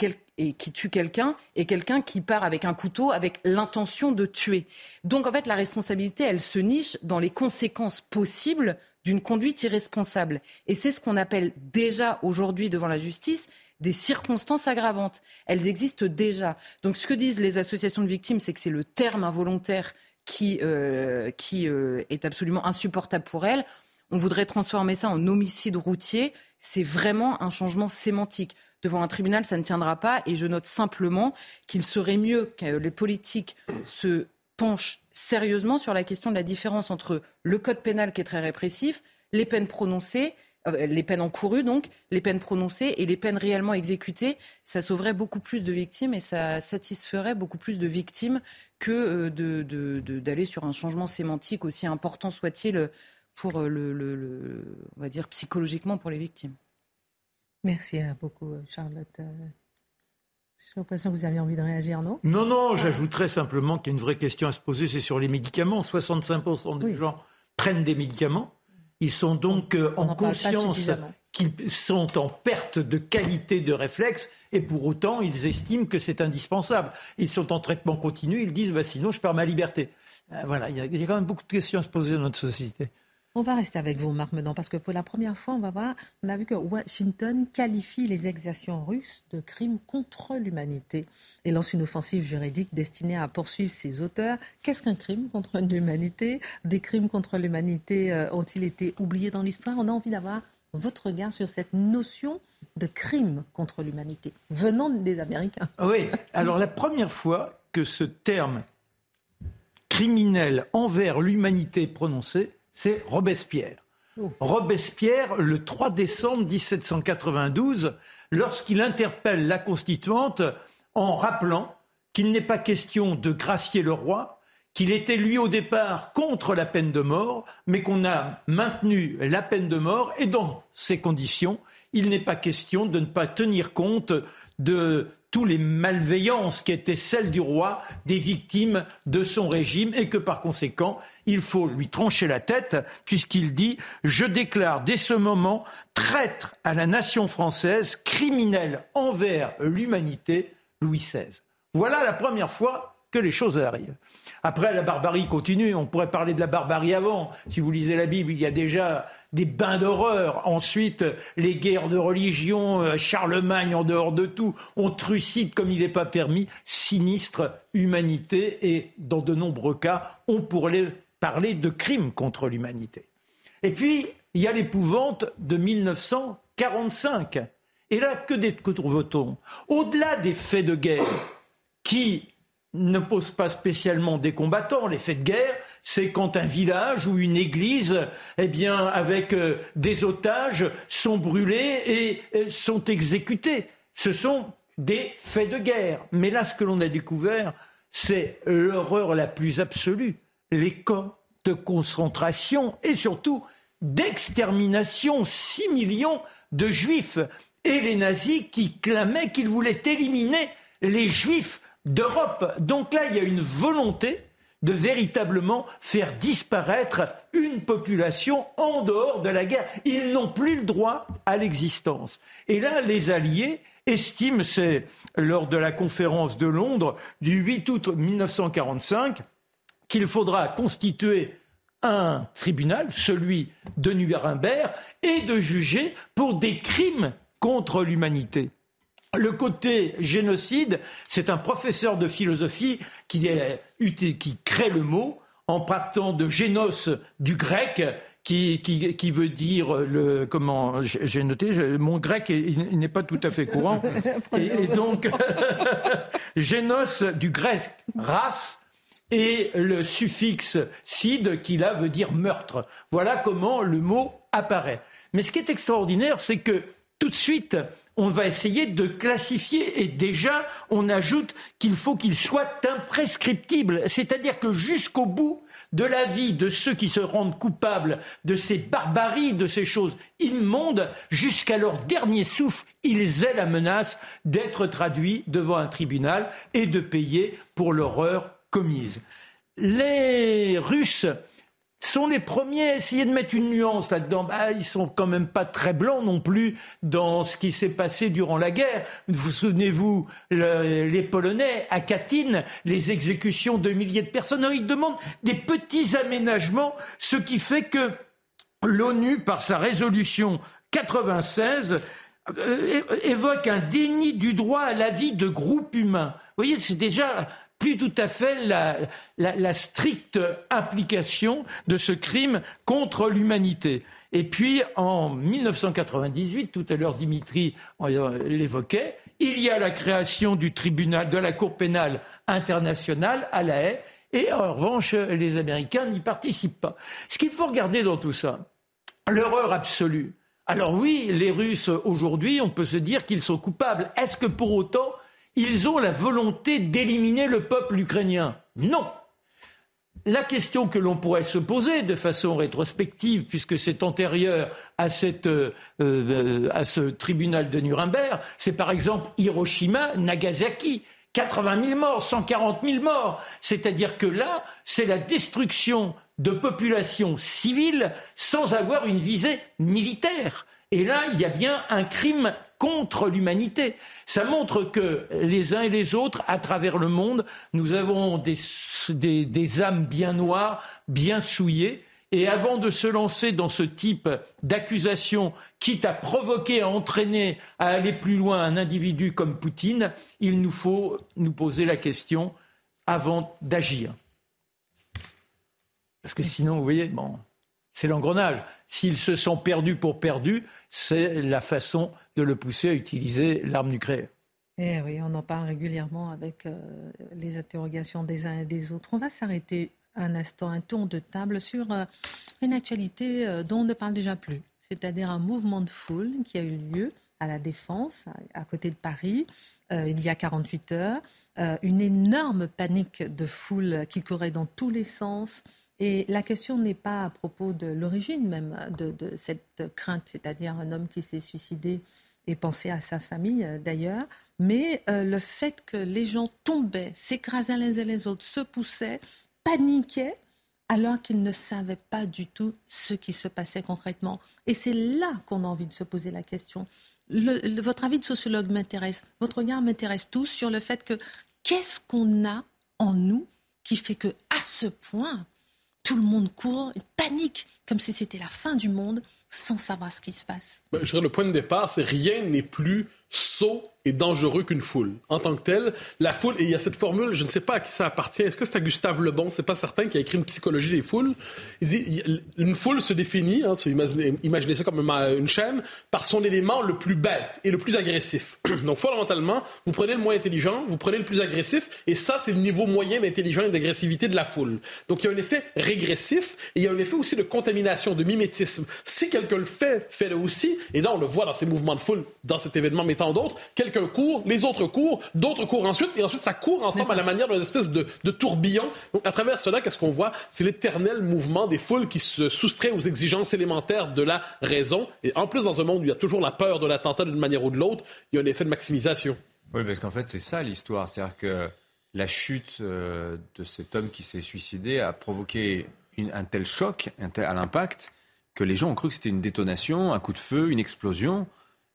qui tue quelqu'un et quelqu'un qui part avec un couteau avec l'intention de tuer. Donc en fait, la responsabilité, elle se niche dans les conséquences possibles d'une conduite irresponsable. Et c'est ce qu'on appelle déjà aujourd'hui devant la justice des circonstances aggravantes. Elles existent déjà. Donc ce que disent les associations de victimes, c'est que c'est le terme involontaire qui, euh, qui euh, est absolument insupportable pour elles. On voudrait transformer ça en homicide routier. C'est vraiment un changement sémantique devant un tribunal, ça ne tiendra pas. Et je note simplement qu'il serait mieux que les politiques se penchent sérieusement sur la question de la différence entre le code pénal qui est très répressif, les peines prononcées, euh, les peines encourues donc, les peines prononcées et les peines réellement exécutées. Ça sauverait beaucoup plus de victimes et ça satisferait beaucoup plus de victimes que euh, d'aller sur un changement sémantique aussi important soit-il pour euh, le, on va dire psychologiquement pour les victimes. Merci euh, beaucoup, euh, Charlotte. J'ai l'impression que vous aviez envie de réagir, non? Non, non, j'ajouterais simplement qu'il y a une vraie question à se poser, c'est sur les médicaments. 65% des gens prennent des médicaments. Ils sont donc en, conscience qu'ils sont en perte de qualité de réflexe et pour autant, ils estiment que c'est indispensable. Ils sont en traitement continu, ils disent bah, sinon je perds ma liberté. voilà, il y, a quand même beaucoup de questions à se poser dans notre société. On va rester avec vous, Marc Medan, parce que pour la première fois, on va voir, on a vu que Washington qualifie les exactions russes de crimes contre l'humanité et lance une offensive juridique destinée à poursuivre ses auteurs. Qu'est-ce qu'un crime contre l'humanité? Des crimes contre l'humanité euh, ont-ils été oubliés dans l'histoire? On a envie d'avoir votre regard sur cette notion de crime contre l'humanité venant des Américains. Oui, alors la première fois que ce terme criminel envers l'humanité est prononcé, c'est Robespierre. Oh. Robespierre, le 3 décembre 1792, lorsqu'il interpelle la constituante en rappelant qu'il n'est pas question de gracier le roi, qu'il était lui au départ contre la peine de mort, mais qu'on a maintenu la peine de mort, et dans ces conditions, il n'est pas question de ne pas tenir compte de tous les malveillances qui étaient celles du roi, des victimes de son régime, et que par conséquent, il faut lui trancher la tête, puisqu'il dit Je déclare dès ce moment traître à la nation française, criminel envers l'humanité, Louis XVI. Voilà la première fois que les choses arrivent. Après, la barbarie continue. On pourrait parler de la barbarie avant. Si vous lisez la Bible, il y a déjà des bains d'horreur. Ensuite, les guerres de religion, euh, Charlemagne en dehors de tout, on trucide comme il n'est pas permis, sinistre humanité. Et dans de nombreux cas, on pourrait parler de crimes contre l'humanité. Et puis, il y a l'épouvante de 1945. Et là, que trouve-t-on? Au-delà des faits de guerre, qui ne pose pas spécialement des combattants. Les faits de guerre, c'est quand un village ou une église, eh bien, avec euh, des otages, sont brûlés et euh, sont exécutés. Ce sont des faits de guerre. Mais là, ce que l'on a découvert, c'est l'horreur la plus absolue. Les camps de concentration et surtout d'extermination. 6 millions de juifs. Et les nazis qui clamaient qu'ils voulaient éliminer les juifs d'Europe. Donc là, il y a une volonté de véritablement faire disparaître une population en dehors de la guerre. Ils n'ont plus le droit à l'existence. Et là, les Alliés estiment, c'est lors de la conférence de Londres du 8 août 1945, qu'il faudra constituer un tribunal, celui de Nuremberg, et de juger pour des crimes contre l'humanité. Le côté génocide, c'est un professeur de philosophie qui, qui, crée le mot en partant de génos du grec, qui, qui, veut dire le comment j'ai noté mon grec il, n'est pas tout à fait courant et, donc génos du grec race et le suffixe sid qui là veut dire meurtre. Voilà comment le mot apparaît. Mais ce qui est extraordinaire, c'est que tout de suite, on va essayer de classifier et déjà on ajoute qu'il faut qu'il soit imprescriptible, c'est-à-dire que jusqu'au bout de la vie de ceux qui se rendent coupables de ces barbaries, de ces choses immondes, jusqu'à leur dernier souffle, ils aient la menace d'être traduits devant un tribunal et de payer pour l'horreur commise. Les Russes sont les premiers à essayer de mettre une nuance là-dedans. Bah, ils sont quand même pas très blancs non plus dans ce qui s'est passé durant la guerre. Vous souvenez-vous, les Polonais, à Katyn, les exécutions de milliers de personnes. ils demandent des petits aménagements, ce qui fait que l'ONU, par sa résolution 96, euh, évoque un déni du droit à la vie de groupes humains. Vous voyez, c'est déjà plus tout à fait la, stricte application de ce crime contre l'humanité. Et puis, en 1998, tout à l'heure Dimitri l'évoquait, il y a la création du tribunal de la Cour pénale internationale à La Haye, et en revanche, les Américains n'y participent pas. Ce qu'il faut regarder dans tout ça, l'horreur absolue. Alors oui, les Russes aujourd'hui, on peut se dire qu'ils sont coupables. Est-ce que pour autant ils ont la volonté d'éliminer le peuple ukrainien. Non. La question que l'on pourrait se poser de façon rétrospective, puisque c'est antérieur à, euh, euh, ce tribunal de Nuremberg, c'est par exemple Hiroshima, Nagasaki. 80 000 morts, 140 000 morts. C'est-à-dire que là, c'est la destruction de populations civiles sans avoir une visée militaire. Et là, il y a bien un crime contre l'humanité. Ça montre que les uns et les autres, à travers le monde, nous avons des, des, âmes bien noires, bien souillées. Et avant de se lancer dans ce type d'accusation, quitte à provoquer, à entraîner, à aller plus loin un individu comme Poutine, il nous faut nous poser la question avant d'agir. Parce que sinon, vous voyez, bon, c'est l'engrenage. S'ils se sont perdus pour perdus, c'est la façon de le pousser à utiliser l'arme nucléaire. Eh oui, on en parle régulièrement avec euh, les interrogations des uns et des autres. On va s'arrêter un instant, un tour de table sur euh, une actualité euh, dont on ne parle déjà plus, c'est-à-dire un mouvement de foule qui a eu lieu à la Défense, à, côté de Paris, il y a 48 heures. une énorme panique de foule qui courait dans tous les sens et la question n'est pas à propos de l'origine même de, cette crainte, c'est-à-dire un homme qui s'est suicidé et pensé à sa famille euh, d'ailleurs, mais euh, le fait que les gens tombaient, s'écrasaient les uns les autres, se poussaient, paniquaient, alors qu'ils ne savaient pas du tout ce qui se passait concrètement. Et c'est là qu'on a envie de se poser la question. votre avis de sociologue m'intéresse, votre regard m'intéresse tous sur le fait que qu'est-ce qu'on a en nous qui fait que à ce point tout le monde court, panique, comme si c'était la fin du monde, sans savoir ce qui se passe. Ben, je dirais, le point de départ, c'est rien n'est plus sot est dangereux qu'une foule. En tant que telle, la foule, et il y a cette formule, je ne sais pas à qui ça appartient, est-ce que c'est à Gustave Lebon, c'est pas certain, qui a écrit une psychologie des foules. Il dit, une foule se définit, hein, imaginez, ça comme une chaîne, par son élément le plus bête et le plus agressif. Donc fondamentalement, vous prenez le moins intelligent, vous prenez le plus agressif, et ça, c'est le niveau moyen d'intelligence et d'agressivité de la foule. Donc il y a un effet régressif, et il y a un effet aussi de contamination, de mimétisme. Si quelqu'un le fait, fait-le aussi, et là on le voit dans ces mouvements de foule, dans cet événement mettant d'autres, quelqu'un court, les autres courent, d'autres courent ensuite, et ensuite ça court ensemble à la manière d'une espèce de, tourbillon. Donc à travers cela, qu'est-ce qu'on voit? C'est l'éternel mouvement des foules qui se soustrait aux exigences élémentaires de la raison. Et en plus, dans un monde où il y a toujours la peur de l'attentat d'une manière ou de l'autre, il y a un effet de maximisation. Oui, parce qu'en fait, c'est ça l'histoire. C'est-à-dire que la chute euh, de cet homme qui s'est suicidé a provoqué un tel choc à l'impact que les gens ont cru que c'était une détonation, un coup de feu, une explosion.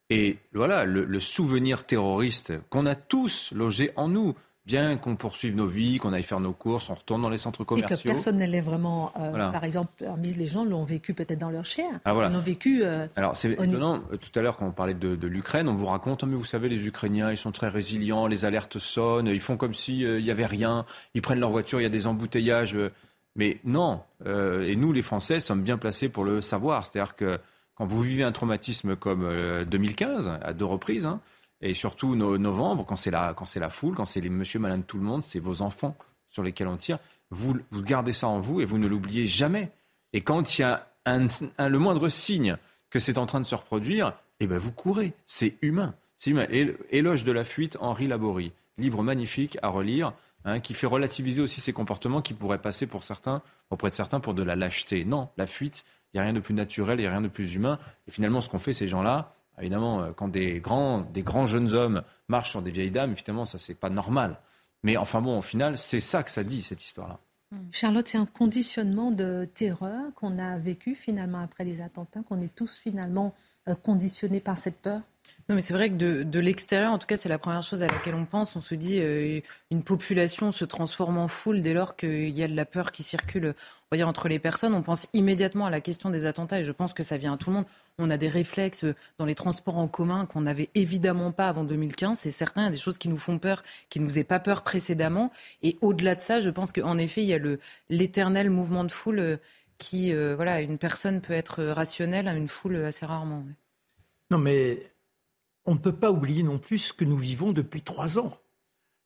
Et voilà, le, souvenir terroriste qu'on a tous logé en nous, bien qu'on poursuive nos vies, qu'on aille faire nos courses, on retourne dans les centres commerciaux. Et que personne ne l'ait vraiment. Euh, par exemple, les gens l'ont vécu peut-être dans leur chair. Ah, Ils l'ont vécu. Euh, Alors c'est étonnant. Euh, tout à l'heure, quand on parlait de, l'Ukraine, on vous raconte, oh, mais vous savez, les Ukrainiens, ils sont très résilients, les alertes sonnent, ils font comme s'il n'y avait rien, ils prennent leur voiture, il y a des embouteillages. Mais non. et nous, les Français, sommes bien placés pour le savoir. C'est-à-dire que quand vous vivez un traumatisme comme 2015, euh, à deux reprises, hein, et surtout novembre, quand c'est la, la foule, quand c'est les monsieur, madame, tout le monde, c'est vos enfants sur lesquels on tire, vous, vous gardez ça en vous et vous ne l'oubliez jamais. Et quand il y a le moindre signe que c'est en train de se reproduire, eh ben vous courez. C'est humain. C'est humain. Éloge de la fuite, Henri Laborie. Livre magnifique à relire, hein, qui fait relativiser aussi ces comportements qui pourraient passer pour certains, auprès de certains pour de la lâcheté. Non, la fuite, il n'y a rien de plus naturel, il n'y a rien de plus humain. Et finalement, ce qu'ont fait ces gens-là, évidemment, euh, quand des grands, des grands jeunes hommes marchent sur des vieilles dames, évidemment, ça, c'est pas normal. Mais enfin bon, au final, c'est ça que ça dit, cette histoire-là. Hmm. Charlotte, c'est un conditionnement de terreur qu'on a vécu finalement après les attentats, qu'on est tous finalement euh, conditionnés par cette peur? Non, mais c'est vrai que de, de l'extérieur, en tout cas, c'est la première chose à laquelle on pense. On se dit euh, une population se transforme en foule dès lors qu'il y a de la peur qui circule voyez, entre les personnes. On pense immédiatement à la question des attentats et je pense que ça vient à tout le monde. On a des réflexes euh, dans les transports en commun qu'on n'avait évidemment pas avant 2015. C'est certain, il y a des choses qui nous font peur, qui ne nous faisaient pas peur précédemment. Et au-delà de ça, je pense qu'en effet, il y a l'éternel mouvement de foule euh, qui, voilà, une personne peut être rationnelle, une foule assez rarement. Non, mais on ne peut pas oublier non plus ce que nous vivons depuis trois ans.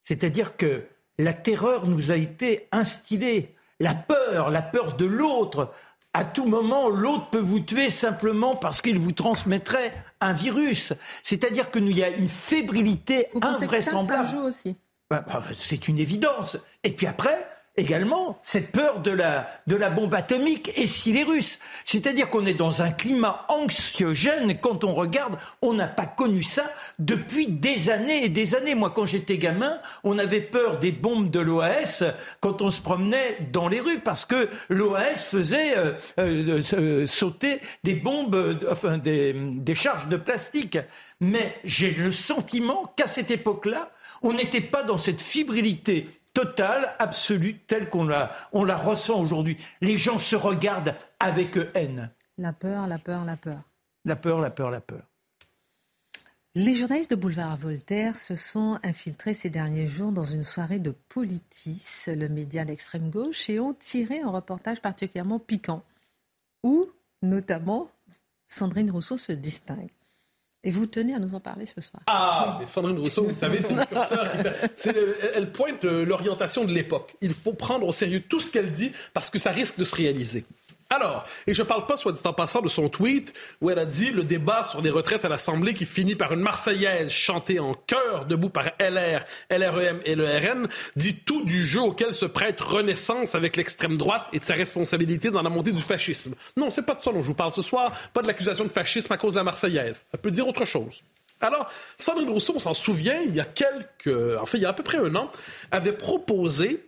C'est-à-dire que la terreur nous a été instillée, la peur, la peur de l'autre. À tout moment, l'autre peut vous tuer simplement parce qu'il vous transmettrait un virus. C'est-à-dire que nous, il y a une fébrilité invraisemblable. Ça, aussi? Bah, bah, c'est une évidence. Et puis après, également cette peur de la, de la bombe atomique et si les Russes. C'est-à-dire qu'on est dans un climat anxiogène. Quand on regarde, on n'a pas connu ça depuis des années et des années. Moi, quand j'étais gamin, on avait peur des bombes de l'OAS quand on se promenait dans les rues parce que l'OAS faisait euh, euh, euh, sauter des bombes, enfin des, des charges de plastique. Mais j'ai le sentiment qu'à cette époque-là, on n'était pas dans cette fibrilité totale, absolue, telle qu'on la, on la ressent aujourd'hui. Les gens se regardent avec haine. La peur, la peur, la peur. La peur, la peur, la peur. Les journalistes de Boulevard Voltaire se sont infiltrés ces derniers jours dans une soirée de Politis, le média d'extrême gauche, et ont tiré un reportage particulièrement piquant, où, notamment, Sandrine Rousseau se distingue. Et vous tenez à nous en parler ce soir. Ah, mais Sandrine Rousseau, vous savez, c'est le curseur. elle pointe l'orientation de l'époque. Il faut prendre au sérieux tout ce qu'elle dit parce que ça risque de se réaliser. Alors, et je ne parle pas, soit dit en passant, de son tweet où elle a dit le débat sur les retraites à l'Assemblée qui finit par une Marseillaise chantée en chœur debout par LR, LREM et le RN dit tout du jeu auquel se prête Renaissance avec l'extrême droite et de sa responsabilité dans la montée du fascisme. Non, c'est pas de ça dont je vous parle ce soir, pas de l'accusation de fascisme à cause de la Marseillaise. Elle peut dire autre chose. Alors, Sandrine Rousseau, on s'en souvient, il y a quelques, enfin, il y a à peu près un an, avait proposé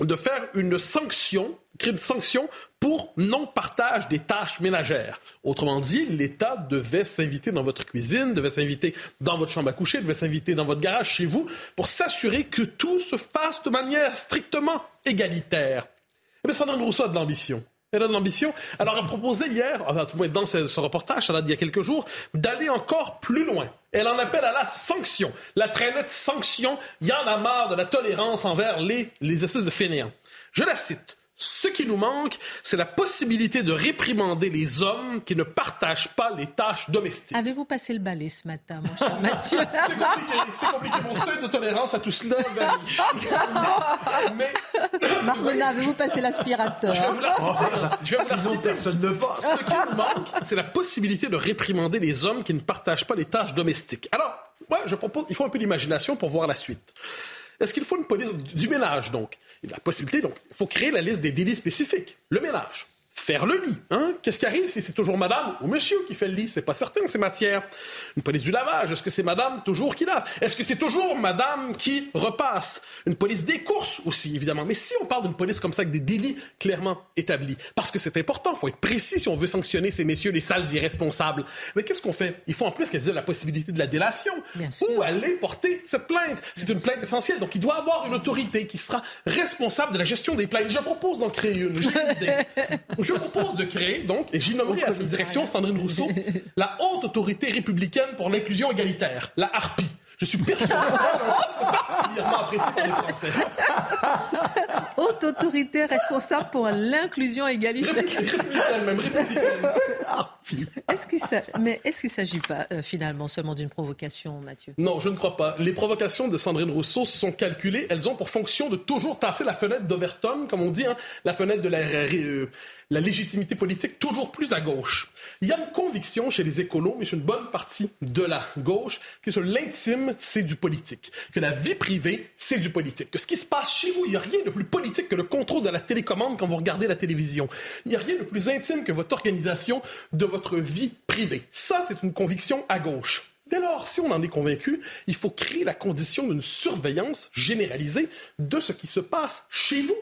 de faire une sanction, créer une sanction pour non-partage des tâches ménagères. Autrement dit, l'État devait s'inviter dans votre cuisine, devait s'inviter dans votre chambre à coucher, devait s'inviter dans votre garage chez vous pour s'assurer que tout se fasse de manière strictement égalitaire. Eh bien, Sandrine Rousseau a de l'ambition. Elle a de l'ambition. Alors, elle proposait hier, enfin, tout dans ce, reportage, ça date d'il y a quelques jours, d'aller encore plus loin Elle en appelle à la sanction. La traînette sanction, il y en a marre de la tolérance envers les, les espèces de fainéants. Je la cite. Ce qui nous manque, c'est la possibilité de réprimander les hommes qui ne partagent pas les tâches domestiques. Avez-vous passé le balai ce matin, mon cher Mathieu? C'est compliqué, c'est compliqué. Mon seuil de tolérance à tout cela. Mais... Marmona, avez-vous passé l'aspirateur? Je vais vous la citer. Je vais vous la citer. Personne ne passe. Ce qui nous manque, c'est la possibilité de réprimander les hommes qui ne partagent pas les tâches domestiques. Alors, ouais, je propose, il faut un peu d'imagination pour voir la suite. Est-ce qu'il faut une police du ménage, donc? La possibilité, donc, il faut créer la liste des délits spécifiques. Le ménage faire le lit. Hein? Qu'est-ce qui arrive si c'est toujours madame ou monsieur qui fait le lit? C'est pas certain, ces matières. Une police du lavage, est-ce que c'est madame toujours qui lave? Est-ce que c'est toujours madame qui repasse? Une police des courses aussi, évidemment. Mais si on parle d'une police comme ça avec des délits clairement établis, parce que c'est important, il faut être précis si on veut sanctionner ces messieurs, les sales irresponsables. Mais qu'est-ce qu'on fait? Il faut en plus qu'elles aient la possibilité de la délation. Où aller porter cette plainte? C'est une plainte essentielle. Donc, il doit y avoir une autorité qui sera responsable de la gestion des plaintes. Je propose d'en créer une. J'ai une idée. Je propose de créer, donc, et j'y nommerai à cette direction Sandrine Rousseau, la haute autorité républicaine pour l'inclusion égalitaire, la HARPI. Je suis persuadé que c'est particulièrement apprécié par les Français. Haute autorité responsable pour l'inclusion égalitaire. Républicaine, même républicaine. Est-ce que ça, mais est-ce qu'il ne s'agit pas euh, finalement seulement d'une provocation, Mathieu? Non, je ne crois pas. Les provocations de Sandrine Rousseau sont calculées. Elles ont pour fonction de toujours tasser la fenêtre d'Overton, comme on dit, hein, la fenêtre de la, euh, la légitimité politique toujours plus à gauche. Il y a une conviction chez les écolos, mais chez une bonne partie de la gauche, que l'intime, c'est du politique, que la vie privée, c'est du politique, que ce qui se passe chez vous, il n'y a rien de plus politique que le contrôle de la télécommande quand vous regardez la télévision. Il n'y a rien de plus intime que votre organisation de votre vie privée. Ça, c'est une conviction à gauche. Dès lors, si on en est convaincu, il faut créer la condition d'une surveillance généralisée de ce qui se passe chez vous.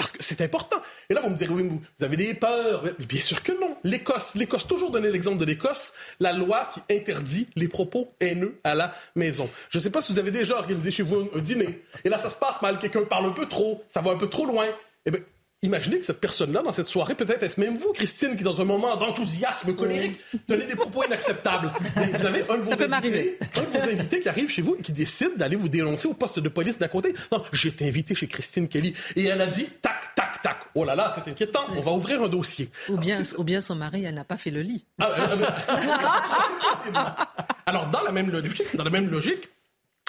Parce que c'est important. Et là, vous me direz, oui, vous avez des peurs. Bien sûr que non. L'Écosse, l'Écosse, toujours donner l'exemple de l'Écosse, la loi qui interdit les propos haineux à la maison. Je ne sais pas si vous avez déjà organisé chez vous un, dîner. Et là, ça se passe mal. Quelqu'un parle un peu trop. Ça va un peu trop loin. Eh bien, Imaginez que cette personne-là, dans cette soirée, peut-être est-ce même vous, Christine, qui, dans un moment d'enthousiasme colérique, donnez des propos inacceptables. vous avez un de, vos invités, un de vos invités qui arrive chez vous et qui décide d'aller vous dénoncer au poste de police d'à côté. Non, j'ai été invité chez Christine Kelly et elle a dit tac, tac, tac. Oh là là, c'est inquiétant. On va ouvrir un dossier. Ou bien, ou bien son mari, elle n'a pas fait le lit. Ah, euh, euh, Alors, dans la même logique, dans la même logique,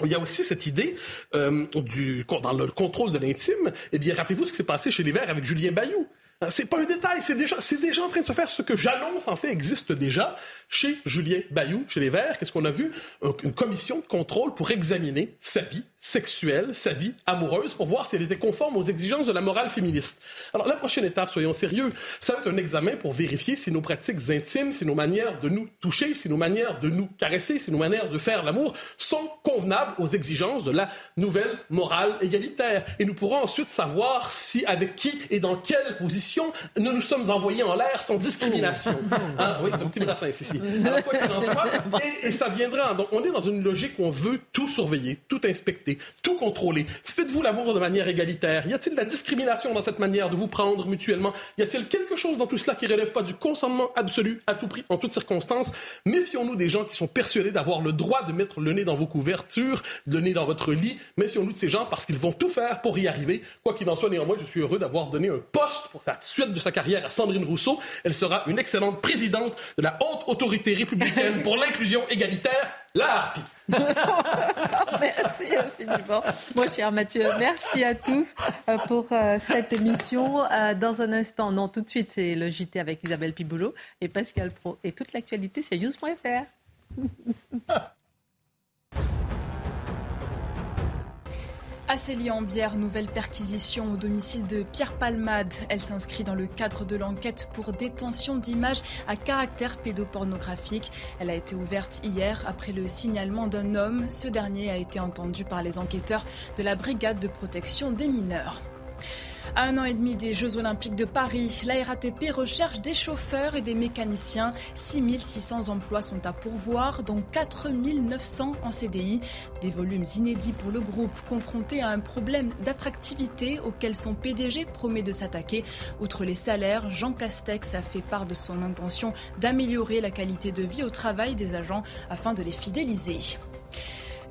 il y a aussi cette idée euh, du, dans le contrôle de l'intime. Eh bien, rappelez-vous ce qui s'est passé chez les Verts avec Julien Bayou. Euh, c'est pas un détail, c'est déjà, c'est déjà en train de se faire. Ce que j'annonce, en fait, existe déjà chez Julien Bayou, chez les Verts. Qu'est-ce qu'on a vu? Une commission de contrôle pour examiner sa vie sexuelle, sa vie amoureuse, pour voir si elle était conforme aux exigences de la morale féministe. Alors, la prochaine étape, soyons sérieux, ça va être un examen pour vérifier si nos pratiques intimes, si nos manières de nous toucher, si nos manières de nous caresser, si nos manières de faire l'amour sont convenables aux exigences de la nouvelle morale égalitaire. Et nous pourrons ensuite savoir si, avec qui et dans quelle position nous nous sommes envoyés en l'air sans discrimination. Hein? Oui, c'est un petit brassin ici. Alors, quoi qu'il en soit, et, ça viendra. Donc, on est dans une logique où on veut tout surveiller, tout inspecter tout contrôler. Faites-vous l'amour de manière égalitaire. Y a-t-il de la discrimination dans cette manière de vous prendre mutuellement? Y a-t-il quelque chose dans tout cela qui relève pas du consentement absolu à tout prix, en toutes circonstances? Méfions-nous des gens qui sont persuadés d'avoir le droit de mettre le nez dans vos couvertures, le nez dans votre lit. Méfions-nous de ces gens parce qu'ils vont tout faire pour y arriver. Quoi qu'il en soit, néanmoins, je suis heureux d'avoir donné un poste pour la suite de sa carrière à Sandrine Rousseau. Elle sera une excellente présidente de la haute autorité républicaine pour l'inclusion égalitaire, la harpie. merci infiniment, mon cher Mathieu. Merci à tous euh, pour euh, cette émission. Euh, dans un instant, non, tout de suite, c'est le JT avec Isabelle Piboulot et Pascal Pro. Et toute l'actualité, c'est news.fr. À Célie-en-Bière, nouvelle perquisition au domicile de Pierre Palmade. Elle s'inscrit dans le cadre de l'enquête pour détention d'images à caractère pédopornographique. Elle a été ouverte hier après le signalement d'un homme. Ce dernier a été entendu par les enquêteurs de la brigade de protection des mineurs. À un an et demi des Jeux Olympiques de Paris, la RATP recherche des chauffeurs et des mécaniciens. 6600 emplois sont à pourvoir, dont 4900 en CDI. Des volumes inédits pour le groupe, confronté à un problème d'attractivité auquel son PDG promet de s'attaquer. Outre les salaires, Jean Castex a fait part de son intention d'améliorer la qualité de vie au travail des agents afin de les fidéliser.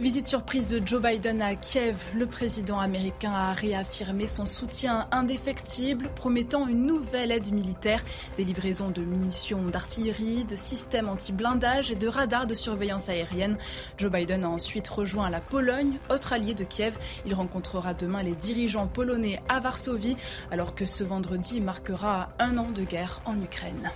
Visite surprise de Joe Biden à Kiev. Le président américain a réaffirmé son soutien indéfectible, promettant une nouvelle aide militaire, des livraisons de munitions d'artillerie, de systèmes anti-blindage et de radars de surveillance aérienne. Joe Biden a ensuite rejoint la Pologne, autre allié de Kiev. Il rencontrera demain les dirigeants polonais à Varsovie, alors que ce vendredi marquera un an de guerre en Ukraine.